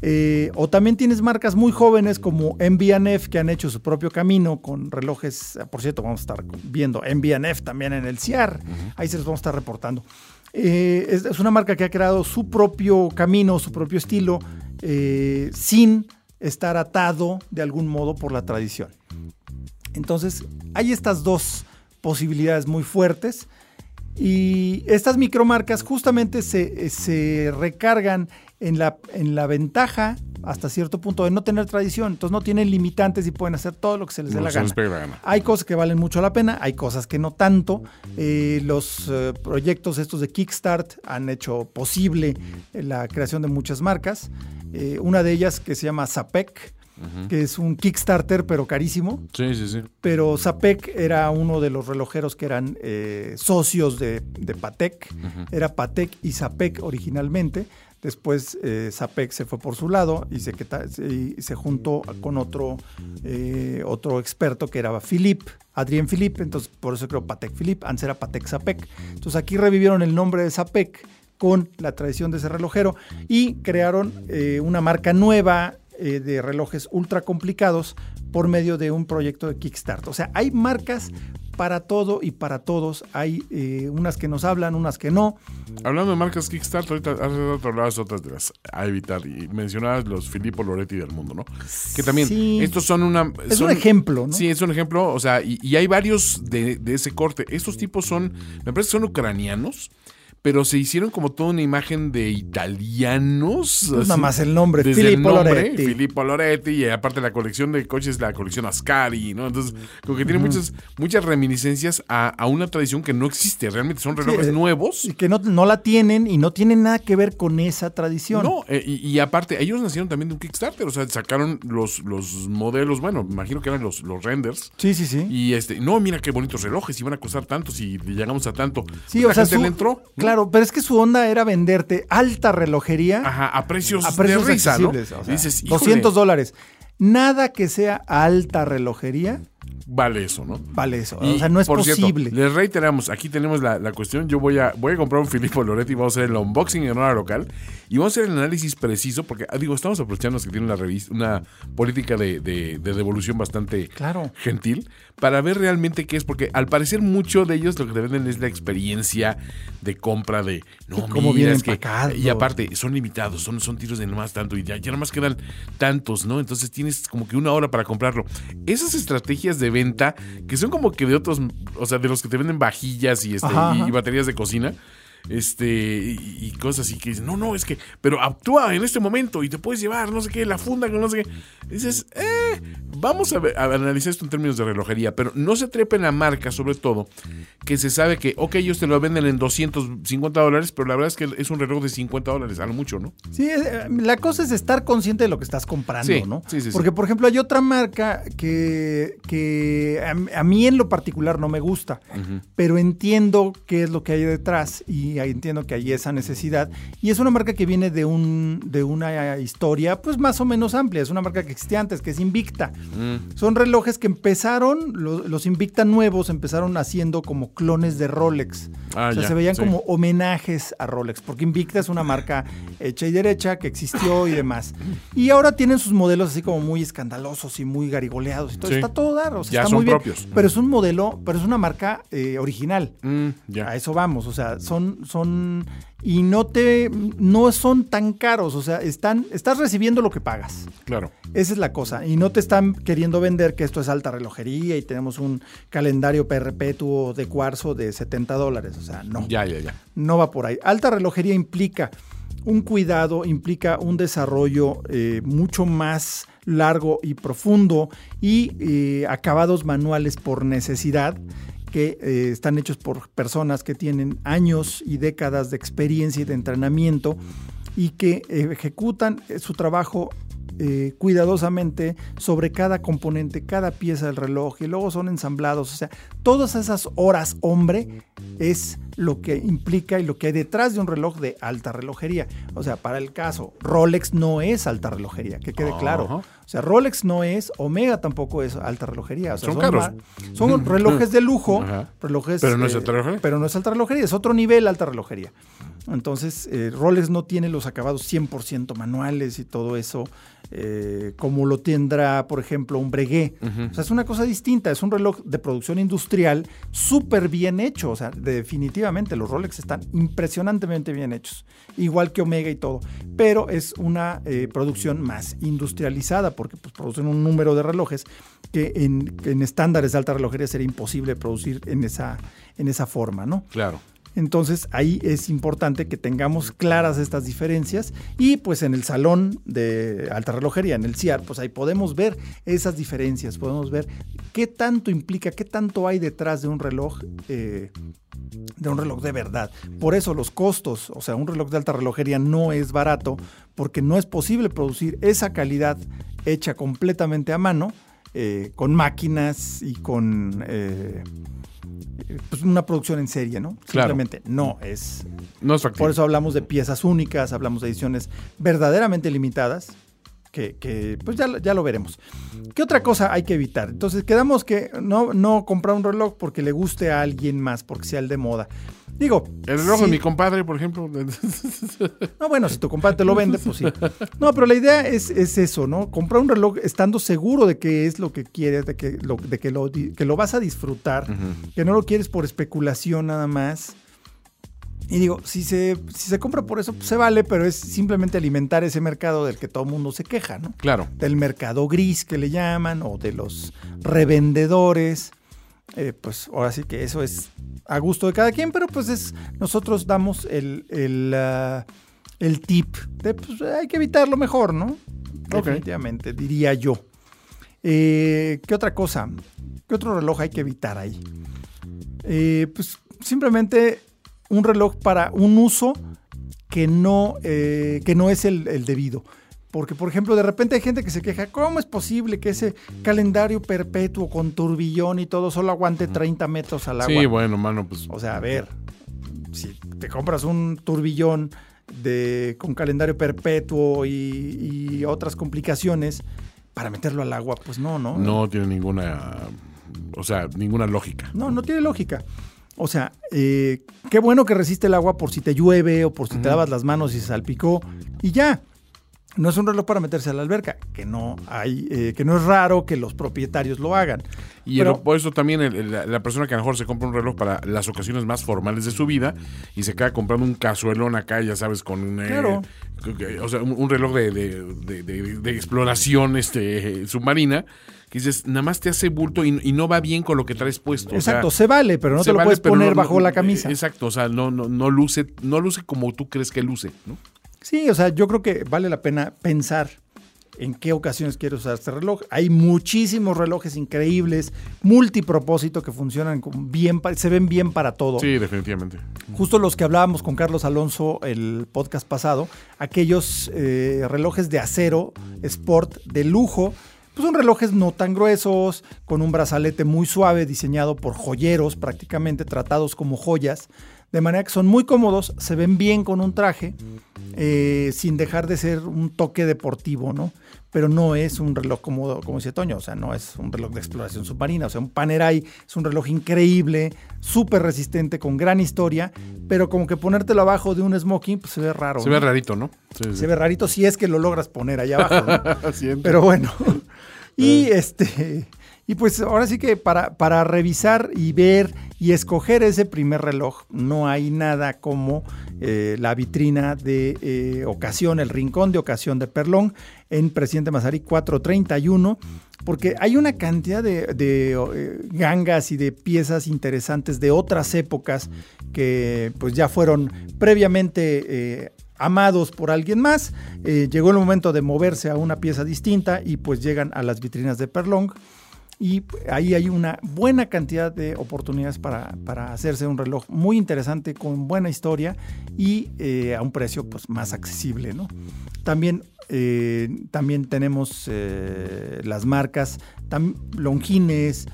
Eh, o también tienes marcas muy jóvenes como MBNF que han hecho su propio camino con relojes. Por cierto, vamos a estar viendo MBNF también en el CIAR. Ahí se los vamos a estar reportando. Eh, es, una marca que ha creado su propio camino, su propio estilo, eh, sin estar atado de algún modo por la tradición. Entonces, hay estas dos posibilidades muy fuertes. Y estas micromarcas justamente se, se recargan en la, en la ventaja hasta cierto punto de no tener tradición. Entonces no tienen limitantes y pueden hacer todo lo que se les dé la gana. Hay cosas que valen mucho la pena, hay cosas que no tanto. Eh, los eh, proyectos estos de Kickstart han hecho posible la creación de muchas marcas. Eh, una de ellas que se llama Zapec, que es un Kickstarter, pero carísimo. Sí, sí, sí. Pero Zapec era uno de los relojeros que eran socios de, de Patek. Era Patek y Zapec originalmente. Después eh, se fue por su lado y se, se juntó con otro, eh, otro experto que era Philippe, Adrien Philippe, entonces por eso creo Patek Philippe, antes era Patek Sapec. Entonces aquí revivieron el nombre de Sapec con la tradición de ese relojero y crearon eh, una marca nueva eh, de relojes ultra complicados por medio de un proyecto de Kickstarter. O sea, hay marcas para todo y para todos. Hay eh, unas que nos hablan, unas que no. Hablando de marcas Kickstarter, ahorita hace hablabas otras de las a evitar y mencionabas los Filippo Loretti del mundo, ¿no? Que también estos son una... Es un ejemplo, ¿no? Sí, es un ejemplo, o sea, y, hay varios de, de, ese corte. Estos tipos son, me parece que son ucranianos pero se hicieron como toda una imagen de italianos. Pues nada más el nombre, Filippo Loretti. Filippo Loretti, y aparte la colección de coches, la colección Ascari, ¿no? Entonces, como que tiene muchas, muchas reminiscencias a, una tradición que no existe, realmente son relojes nuevos. Y que no, no, la tienen y no tienen nada que ver con esa tradición. No, eh, y, aparte, ellos nacieron también de un Kickstarter, o sea, sacaron los, los modelos, bueno, imagino que eran los, los renders. Sí, sí, sí. Y este, no, mira qué bonitos relojes, iban a costar tanto si llegamos a tanto. Sí, o sea, le entró. Claro, pero es que su onda era venderte alta relojería. Ajá, a precios, a precios de risa, ¿no? Dices, 200 dólares. Nada que sea alta relojería vale eso, ¿no? Vale eso. o sea, no es posible. les reiteramos, aquí tenemos la, cuestión. Yo voy a, voy a comprar un Filippo Loretti y vamos a hacer el unboxing en hora local. Y vamos a hacer el análisis preciso, porque ah, digo, estamos aprovechando que tiene una revista, una política de, devolución bastante gentil, para ver realmente qué es, porque al parecer mucho de ellos lo que te venden es la experiencia de compra de no, cómo vienen que, Y aparte, son limitados, son, son tiros de nomás tanto, y ya, ya más quedan tantos, ¿no? Entonces tienes como que una hora para comprarlo. Esas estrategias de venta que son como que de otros, o sea, de los que te venden vajillas y, este, y baterías de cocina este y, cosas así que dicen, no, no, es que, pero actúa en este momento y te puedes llevar, no sé qué, la funda, no sé qué. dices, eh, vamos a, analizar esto en términos de relojería, pero no se trepe en la marca, sobre todo, que se sabe que, ok, ellos te lo venden en 250 dólares, pero la verdad es que es un reloj de 50 dólares, a lo mucho, ¿no? Sí, eh, la cosa es estar consciente de lo que estás comprando, ¿no? Sí, sí, Porque, por ejemplo, hay otra marca que, que a, mí en lo particular no me gusta, pero entiendo qué es lo que hay detrás y entiendo que hay esa necesidad. Y es una marca que viene de, un, de una historia pues más o menos amplia. Es una marca que existía antes, que es Invicta. Mm. Son relojes que empezaron, los, Invicta nuevos empezaron haciendo como clones de Rolex. Ah, o sea, se veían como homenajes a Rolex, porque Invicta es una marca hecha y derecha que existió y demás. Y ahora tienen sus modelos así como muy escandalosos y muy garigoleados. Y todo, Está todo dar, o sea, está muy bien. Propios. Pero es un modelo, pero es una marca eh, original. Mm, a eso vamos, o sea, son, son y no te no son tan caros, o sea, están estás recibiendo lo que pagas. Claro. Esa es la cosa y no te están queriendo vender que esto es alta relojería y tenemos un calendario perpetuo de cuarzo de 70 dólares, o sea, no. Ya, ya, ya. No va por ahí. Alta relojería implica un cuidado, implica un desarrollo eh, mucho más largo y profundo y eh, acabados manuales por necesidad que eh, están hechos por personas que tienen años y décadas de experiencia y de entrenamiento y que ejecutan su trabajo eh, cuidadosamente sobre cada componente, cada pieza del reloj y luego son ensamblados. O sea, todas esas horas hombre es lo que implica y lo que hay detrás de un reloj de alta relojería. O sea, para el caso, Rolex no es alta relojería, que quede claro. O sea, Rolex no es, Omega tampoco es alta relojería. son, caros. son relojes de lujo, relojes. Pero no es alta relojería. pero no es alta relojería, es otro nivel alta relojería. Entonces, eh, Rolex no tiene los acabados 100% manuales y todo eso, eh, como lo tendrá, por ejemplo, un Breguet. O sea, es una cosa distinta, es un reloj de producción industrial súper bien hecho. O sea, los Rolex están impresionantemente bien hechos, igual que Omega y todo. Pero es una eh, producción más industrializada, porque pues, producen un número de relojes que en, en estándares de alta relojería sería imposible producir en esa, en esa forma, ¿no? Claro. Entonces ahí es importante que tengamos claras estas diferencias y pues en el salón de alta relojería, en el CIAR, pues ahí podemos ver esas diferencias, podemos ver qué tanto implica, qué tanto hay detrás de un reloj. Eh, de un reloj de verdad. Por eso los costos, o sea, un reloj de alta relojería no es barato porque no es posible producir esa calidad hecha completamente a mano eh, con máquinas y con eh, pues una producción en serie, ¿no? Simplemente no es. No es Por eso hablamos de piezas únicas, hablamos de ediciones verdaderamente limitadas, que, pues ya, ya, lo veremos. ¿Qué otra cosa hay que evitar? Entonces quedamos que no, no comprar un reloj porque le guste a alguien más, porque sea el de moda. Digo. El reloj de mi compadre, por ejemplo. No, bueno, si tu compadre te lo vende, pues sí. No, pero la idea es, eso, ¿no? Comprar un reloj estando seguro de que es lo que quieres, de que lo, de que lo, que lo vas a disfrutar, que no lo quieres por especulación nada más. Y digo, si se, si se compra por eso, pues se vale, pero es simplemente alimentar ese mercado del que todo el mundo se queja, ¿no? Claro. Del mercado gris que le llaman, o de los revendedores. Eh, pues ahora sí que eso es a gusto de cada quien, pero pues es, nosotros damos el, el, ah, el tip de pues hay que evitarlo mejor, ¿no? Definitivamente, diría yo. Eh, ¿Qué otra cosa? ¿Qué otro reloj hay que evitar ahí? Eh, pues simplemente un reloj para un uso que no, que no es el, debido. Porque, por ejemplo, de repente hay gente que se queja, ¿cómo es posible que ese calendario perpetuo con turbillón y todo solo aguante 30 metros al agua? Sí, bueno, mano, pues... O sea, a ver, si te compras un turbillón de, con calendario perpetuo y, y otras complicaciones para meterlo al agua, pues no, ¿no? No tiene ninguna, o sea, ninguna lógica. No, no tiene lógica. O sea, eh, qué bueno que resiste el agua por si te llueve o por si te lavas las manos y se salpicó y ya. No es un reloj para meterse a la alberca, que no hay, eh, que no es raro que los propietarios lo hagan. Y por eso también la, persona que a lo mejor se compra un reloj para las ocasiones más formales de su vida y se queda comprando un cazuelón acá, ya sabes, con un, eh, o sea, un, reloj de, de, exploración este, submarina, que dices, nada más te hace bulto y, no va bien con lo que traes puesto. Exacto, se vale, pero no te lo puedes poner bajo la camisa. Exacto, o sea, no, no, no, luce, no luce como tú crees que luce, ¿no? Sí, o sea, yo creo que vale la pena pensar en qué ocasiones quiero usar este reloj. Hay muchísimos relojes increíbles, multipropósito que funcionan bien, se ven bien para todo. Sí, definitivamente. Justo los que hablábamos con Carlos Alonso el podcast pasado, aquellos eh, relojes de acero, sport, de lujo, pues son relojes no tan gruesos, con un brazalete muy suave, diseñado por joyeros prácticamente, tratados como joyas, de manera que son muy cómodos, se ven bien con un traje, eh, sin dejar de ser un toque deportivo, ¿no? Pero no es un reloj como, como decía Toño, o sea, no es un reloj de exploración submarina, o sea, un Panerai es un reloj increíble, súper resistente, con gran historia, pero como que ponértelo abajo de un smoking, pues se ve raro. Se ve rarito, ¿no? se ve rarito si es que lo logras poner allá abajo. ¿no? pero bueno. Y este. Y pues ahora sí que para, para, revisar y ver y escoger ese primer reloj, no hay nada como eh, la vitrina de eh, ocasión, el rincón de ocasión de Perlón en Presidente Mazarí 431, porque hay una cantidad de, eh, gangas y de piezas interesantes de otras épocas que pues ya fueron previamente amados por alguien más. Llegó el momento de moverse a una pieza distinta y pues llegan a las vitrinas de Perlong. Y ahí hay una buena cantidad de oportunidades para, para hacerse un reloj muy interesante, con buena historia y eh, a un precio pues, más accesible. ¿no? También, eh, también tenemos eh, las marcas Longines,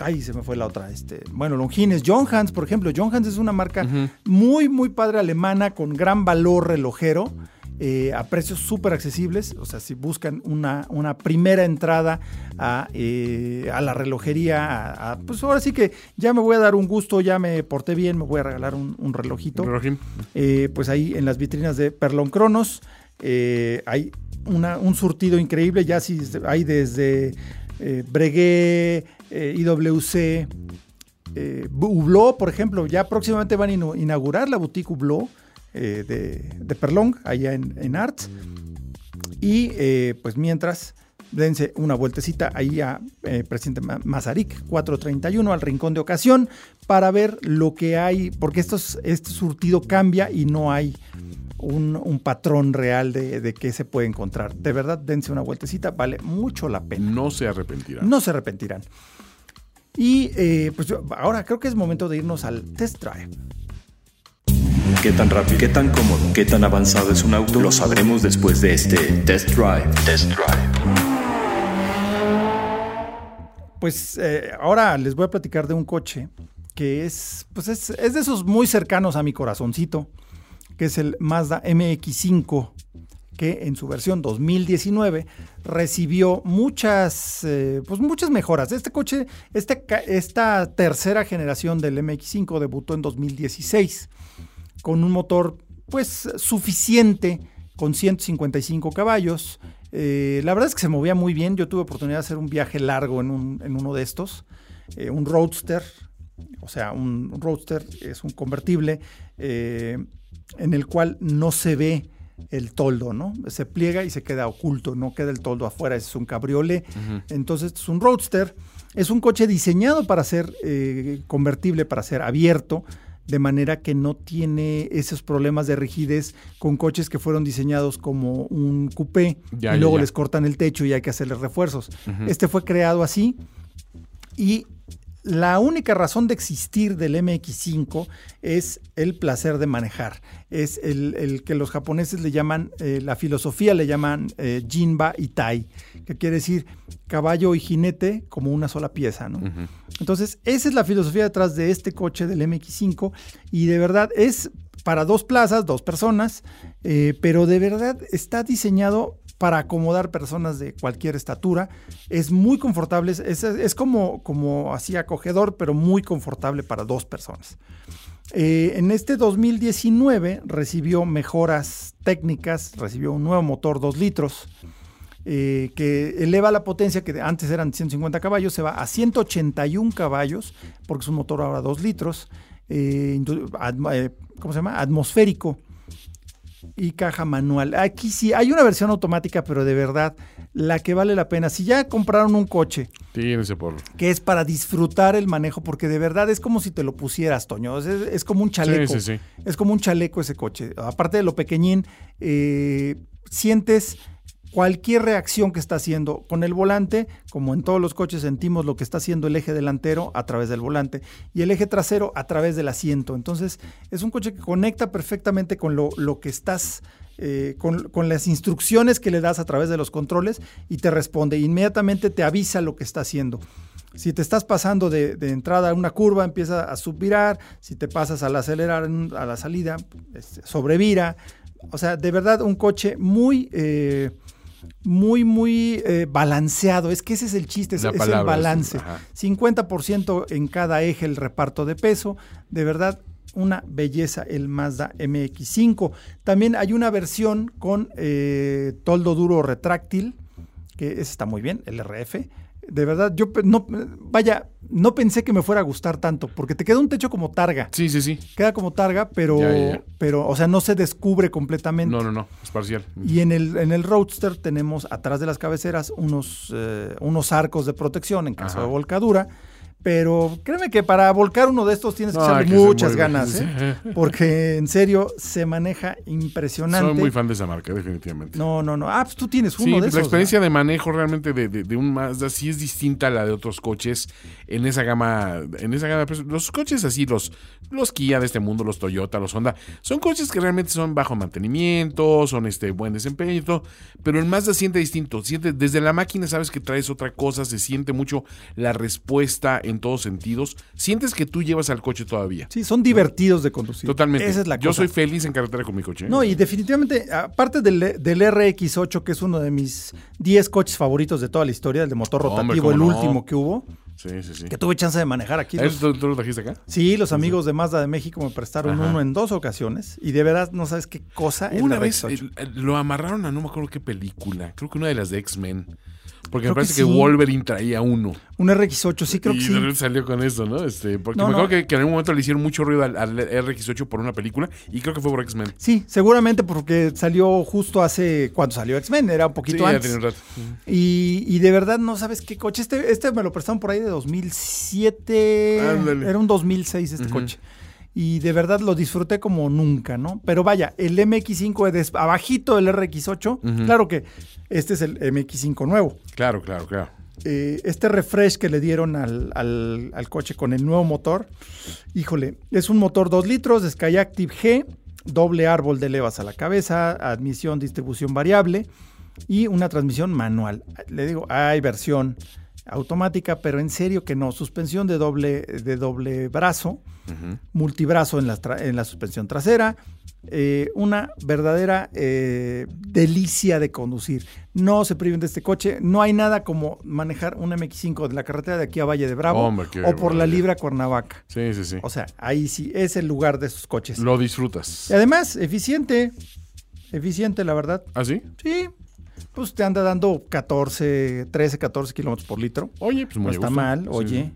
Ay, se me fue la otra. Este, bueno, Longines, John Hans, por ejemplo. John Hans es una marca muy, muy padre alemana con gran valor relojero. Eh, a precios súper accesibles. O sea, si buscan una, una primera entrada a, eh, a la relojería, pues ahora sí que ya me voy a dar un gusto, ya me porté bien, me voy a regalar un, relojito. Eh, pues ahí en las vitrinas de Perlon Cronos hay un surtido increíble. Ya si hay desde Breguet, IWC. Hublot, por ejemplo, ya próximamente van a inaugurar la boutique Hublot eh, de, Perlong, allá en, en Arts. Y eh, pues mientras, dense una vueltecita ahí a eh, Presidente Mazarik 431 al Rincón de Ocasión para ver lo que hay, porque estos, este surtido cambia y no hay un, patrón real de, de, qué se puede encontrar. De verdad, dense una vueltecita, vale mucho la pena. No se arrepentirán. No se arrepentirán. Y pues ahora creo que es momento de irnos al test drive. ¿Qué tan rápido, qué tan cómodo, qué tan avanzado es un auto? Lo sabremos después de este Test Drive. Test Drive. Pues eh, ahora les voy a platicar de un coche que es, pues es, es, de esos muy cercanos a mi corazoncito, que es el Mazda MX5, que en su versión 2019 recibió muchas, eh, pues muchas mejoras. Este coche, este, esta tercera generación del MX5 debutó en 2016 con un motor pues suficiente con 155 caballos. Eh, la verdad es que se movía muy bien. Yo tuve oportunidad de hacer un viaje largo en, uno de estos, eh, un roadster. O sea, un, roadster es un convertible eh, en el cual no se ve el toldo, ¿no? Se pliega y se queda oculto, no queda el toldo afuera, es un cabriolet. Entonces, es un roadster. Es un coche diseñado para ser convertible, para ser abierto de manera que no tiene esos problemas de rigidez con coches que fueron diseñados como un coupé y luego les cortan el techo y hay que hacerles refuerzos. Este fue creado así y la única razón de existir del MX5 es el placer de manejar. Es el, que los japoneses le llaman, eh, la filosofía le llaman eh, Jinba Tai, que quiere decir caballo y jinete como una sola pieza. ¿no? Entonces, esa es la filosofía detrás de este coche del MX5 y de verdad es para dos plazas, dos personas, eh, pero de verdad está diseñado para acomodar personas de cualquier estatura. Es muy confortable, es, como, como así acogedor, pero muy confortable para dos personas. Eh, en este 2019 recibió mejoras técnicas, recibió un nuevo motor 2 litros. Eh, que eleva la potencia que antes eran 150 caballos, se va a 181 caballos, porque es un motor ahora 2 litros, eh, ¿cómo se llama? Atmosférico y caja manual. Aquí sí, hay una versión automática, pero de verdad, la que vale la pena. Si ya compraron un coche, por... que es para disfrutar el manejo, porque de verdad es como si te lo pusieras, Toño. Es, como un chaleco. Es como un chaleco ese coche. Aparte de lo pequeñín, eh, sientes cualquier reacción que está haciendo con el volante, como en todos los coches sentimos lo que está haciendo el eje delantero a través del volante y el eje trasero a través del asiento. Entonces es un coche que conecta perfectamente con lo, que estás, eh, con, las instrucciones que le das a través de los controles y te responde. Inmediatamente te avisa lo que está haciendo. Si te estás pasando de, entrada a una curva, empieza a subvirar. Si te pasas al acelerar a la salida, este, sobrevira. O sea, de verdad un coche muy... Eh, muy, muy eh, balanceado. Es que ese es el chiste, es, el balance. 50% en cada eje el reparto de peso. De verdad, una belleza el Mazda MX5. También hay una versión con eh, toldo duro retráctil, que está muy bien, el RF de verdad, yo no, vaya, no pensé que me fuera a gustar tanto, porque te queda un techo como targa. Sí, sí, sí. Queda como targa, pero, pero, o sea, no se descubre completamente. No, no, no, es parcial. Y en el, en el Roadster tenemos atrás de las cabeceras unos, eh, unos arcos de protección en caso de volcadura, Pero créeme que para volcar uno de estos tienes que echarle muchas ganas. ¿eh? porque en serio se maneja impresionante. Soy muy fan de esa marca, definitivamente. No, no, no. Ah, pues tú tienes Sí, uno de esos. la experiencia de manejo realmente de, de- de un Mazda sí es distinta a la de otros coches en esa gama, en esa gama de precios. Los coches así, los, los Kia de este mundo, los Toyota, los Honda, son coches que realmente son bajo mantenimiento, son este buen desempeño y todo, pero el Mazda siente distinto, siente, desde la máquina sabes que traes otra cosa, se siente mucho la respuesta en todos sentidos, sientes que tú llevas al coche todavía. Sí, son divertidos de conducir. Totalmente. Esa es la Yo cosa. soy feliz en carretera con mi coche. ¿eh? No, y definitivamente, aparte del, del RX8, que es uno de mis 10 coches favoritos de toda la historia, el de motor rotativo, ¿cómo el no? último que hubo, Sí, sí, sí. que tuve chance de manejar aquí. los- ¿Tú, tú lo trajiste acá? sí, los amigos de Mazda de México me prestaron Ajá. uno en dos ocasiones y de verdad no sabes qué cosa es Una vez RX8. eh, lo amarraron a no me acuerdo qué película. Creo que una de las de X-Men. Porque Creo me parece que que, sí. Wolverine traía uno. Un RX8, sí, creo y que sí. repente salió con eso, ¿no? Este, porque No, me acuerdo no. que, que en algún momento le hicieron mucho ruido al, al RX8 por una película. Y creo que fue por X-Men. Sí, seguramente porque salió justo hace cuando salió X-Men, era un Sí, poquito ya antes. tiene un rato. Y, y de verdad no sabes qué coche. Este, este me lo prestaron por ahí de 2007. Ándale. Era un 2006 este coche. Y de verdad lo disfruté como nunca, ¿no? Pero vaya, el MX5 es abajito del RX8. Claro que este es el MX5 nuevo. Claro, claro, claro. Eh, este refresh que le dieron al, al- al coche con el nuevo motor, híjole, es un motor 2 litros de Skyactiv G, doble árbol de levas a la cabeza, admisión, distribución variable y una transmisión manual. Le digo, hay versión automática, pero en serio que no, suspensión de doble, de doble brazo, multibrazo en la, en la suspensión trasera, eh, una verdadera eh, delicia de conducir. No se priven de este coche, no hay nada como manejar un MX5 de la carretera de aquí a Valle de Bravo Hombre, o por la. Libra Cuernavaca. Sí, sí, sí. O sea, ahí sí es el lugar de esos coches. Lo disfrutas. Y además, eficiente, eficiente la verdad. ¿Ah, sí? Sí, pues te anda dando 14, 13, 14 kilómetros por litro. Oye, pues muy No está gusto. mal, oye. sí.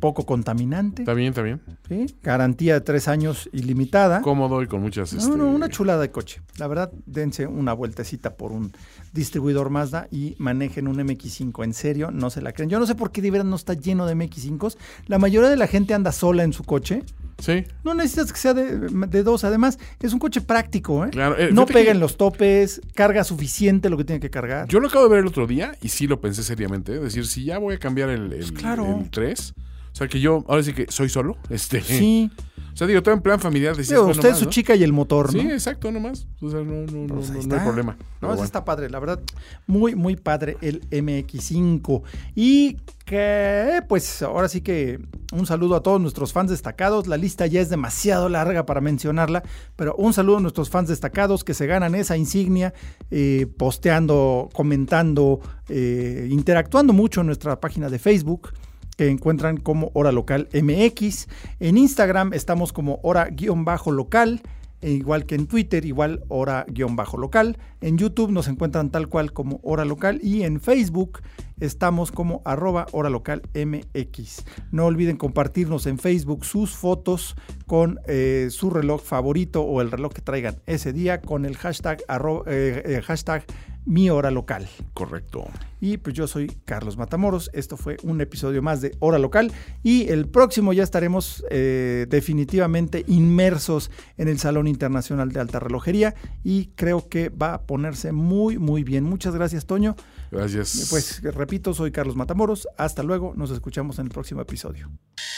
Poco contaminante. Está bien, está bien. ¿sí? Garantía de tres años ilimitada. Cómodo y con muchas. No, este, no, una chulada de coche. La verdad, dense una vueltecita por un distribuidor Mazda y manejen un MX5. En serio, no se la creen. Yo no sé por qué de verdad no está lleno de MX5s. La mayoría de la gente anda sola en su coche. Sí. No necesitas que sea de, de dos. Además, es un coche práctico, ¿eh? Claro, eh, no fíjate pega que- en los topes, carga suficiente lo que tiene que cargar. Yo lo acabo de ver el otro día y sí lo pensé seriamente. Es decir, si ya voy a cambiar el, el, Pues claro. el 3. O sea, que yo, ahora sí que soy solo. Este, sí. O sea, digo, todo en plan familiar. decías, Digo, usted, más, su ¿no? chica y el motor, ¿no? Sí, exacto, nomás. O sea, no, no, no, Pues no, hay problema. No, bueno. está padre, la verdad. Muy, muy padre el MX5. Y que, pues, ahora sí que un saludo a todos nuestros fans destacados. La lista ya es demasiado larga para mencionarla, pero un saludo a nuestros fans destacados que se ganan esa insignia eh, posteando, comentando, eh, interactuando mucho en nuestra página de Facebook que encuentran como Hora Local MX. En Instagram estamos como Hora-Local, e igual que en Twitter, igual Hora-Local. En YouTube nos encuentran tal cual como Hora Local y en Facebook estamos como arroba Hora Local MX. No olviden compartirnos en Facebook sus fotos con eh, su reloj favorito o el reloj que traigan ese día con el hashtag, arro- eh, eh, hashtag mi hora local. Correcto. Y pues yo soy Carlos Matamoros. Esto fue un episodio más de Hora Local. Y el próximo ya estaremos eh, definitivamente inmersos en el Salón Internacional de Alta Relojería. Y creo que va a ponerse muy, muy bien. Muchas gracias, Toño. Gracias. Pues repito, soy Carlos Matamoros. Hasta luego. Nos escuchamos en el próximo episodio.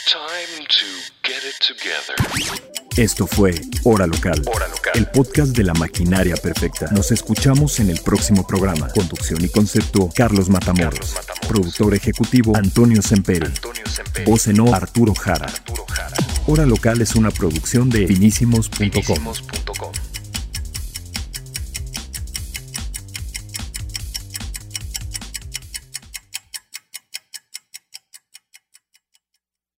Time to get it together. Esto fue Hora Local, el podcast de la maquinaria perfecta. Nos escuchamos en el próximo programa. Conducción y concepto, Carlos Matamoros. Productor ejecutivo, Antonio Semperi. Antonio Semperi. Voz en off, Arturo Jara. Arturo Jara. Hora Local es una producción de finísimos.com. Finísimos.com.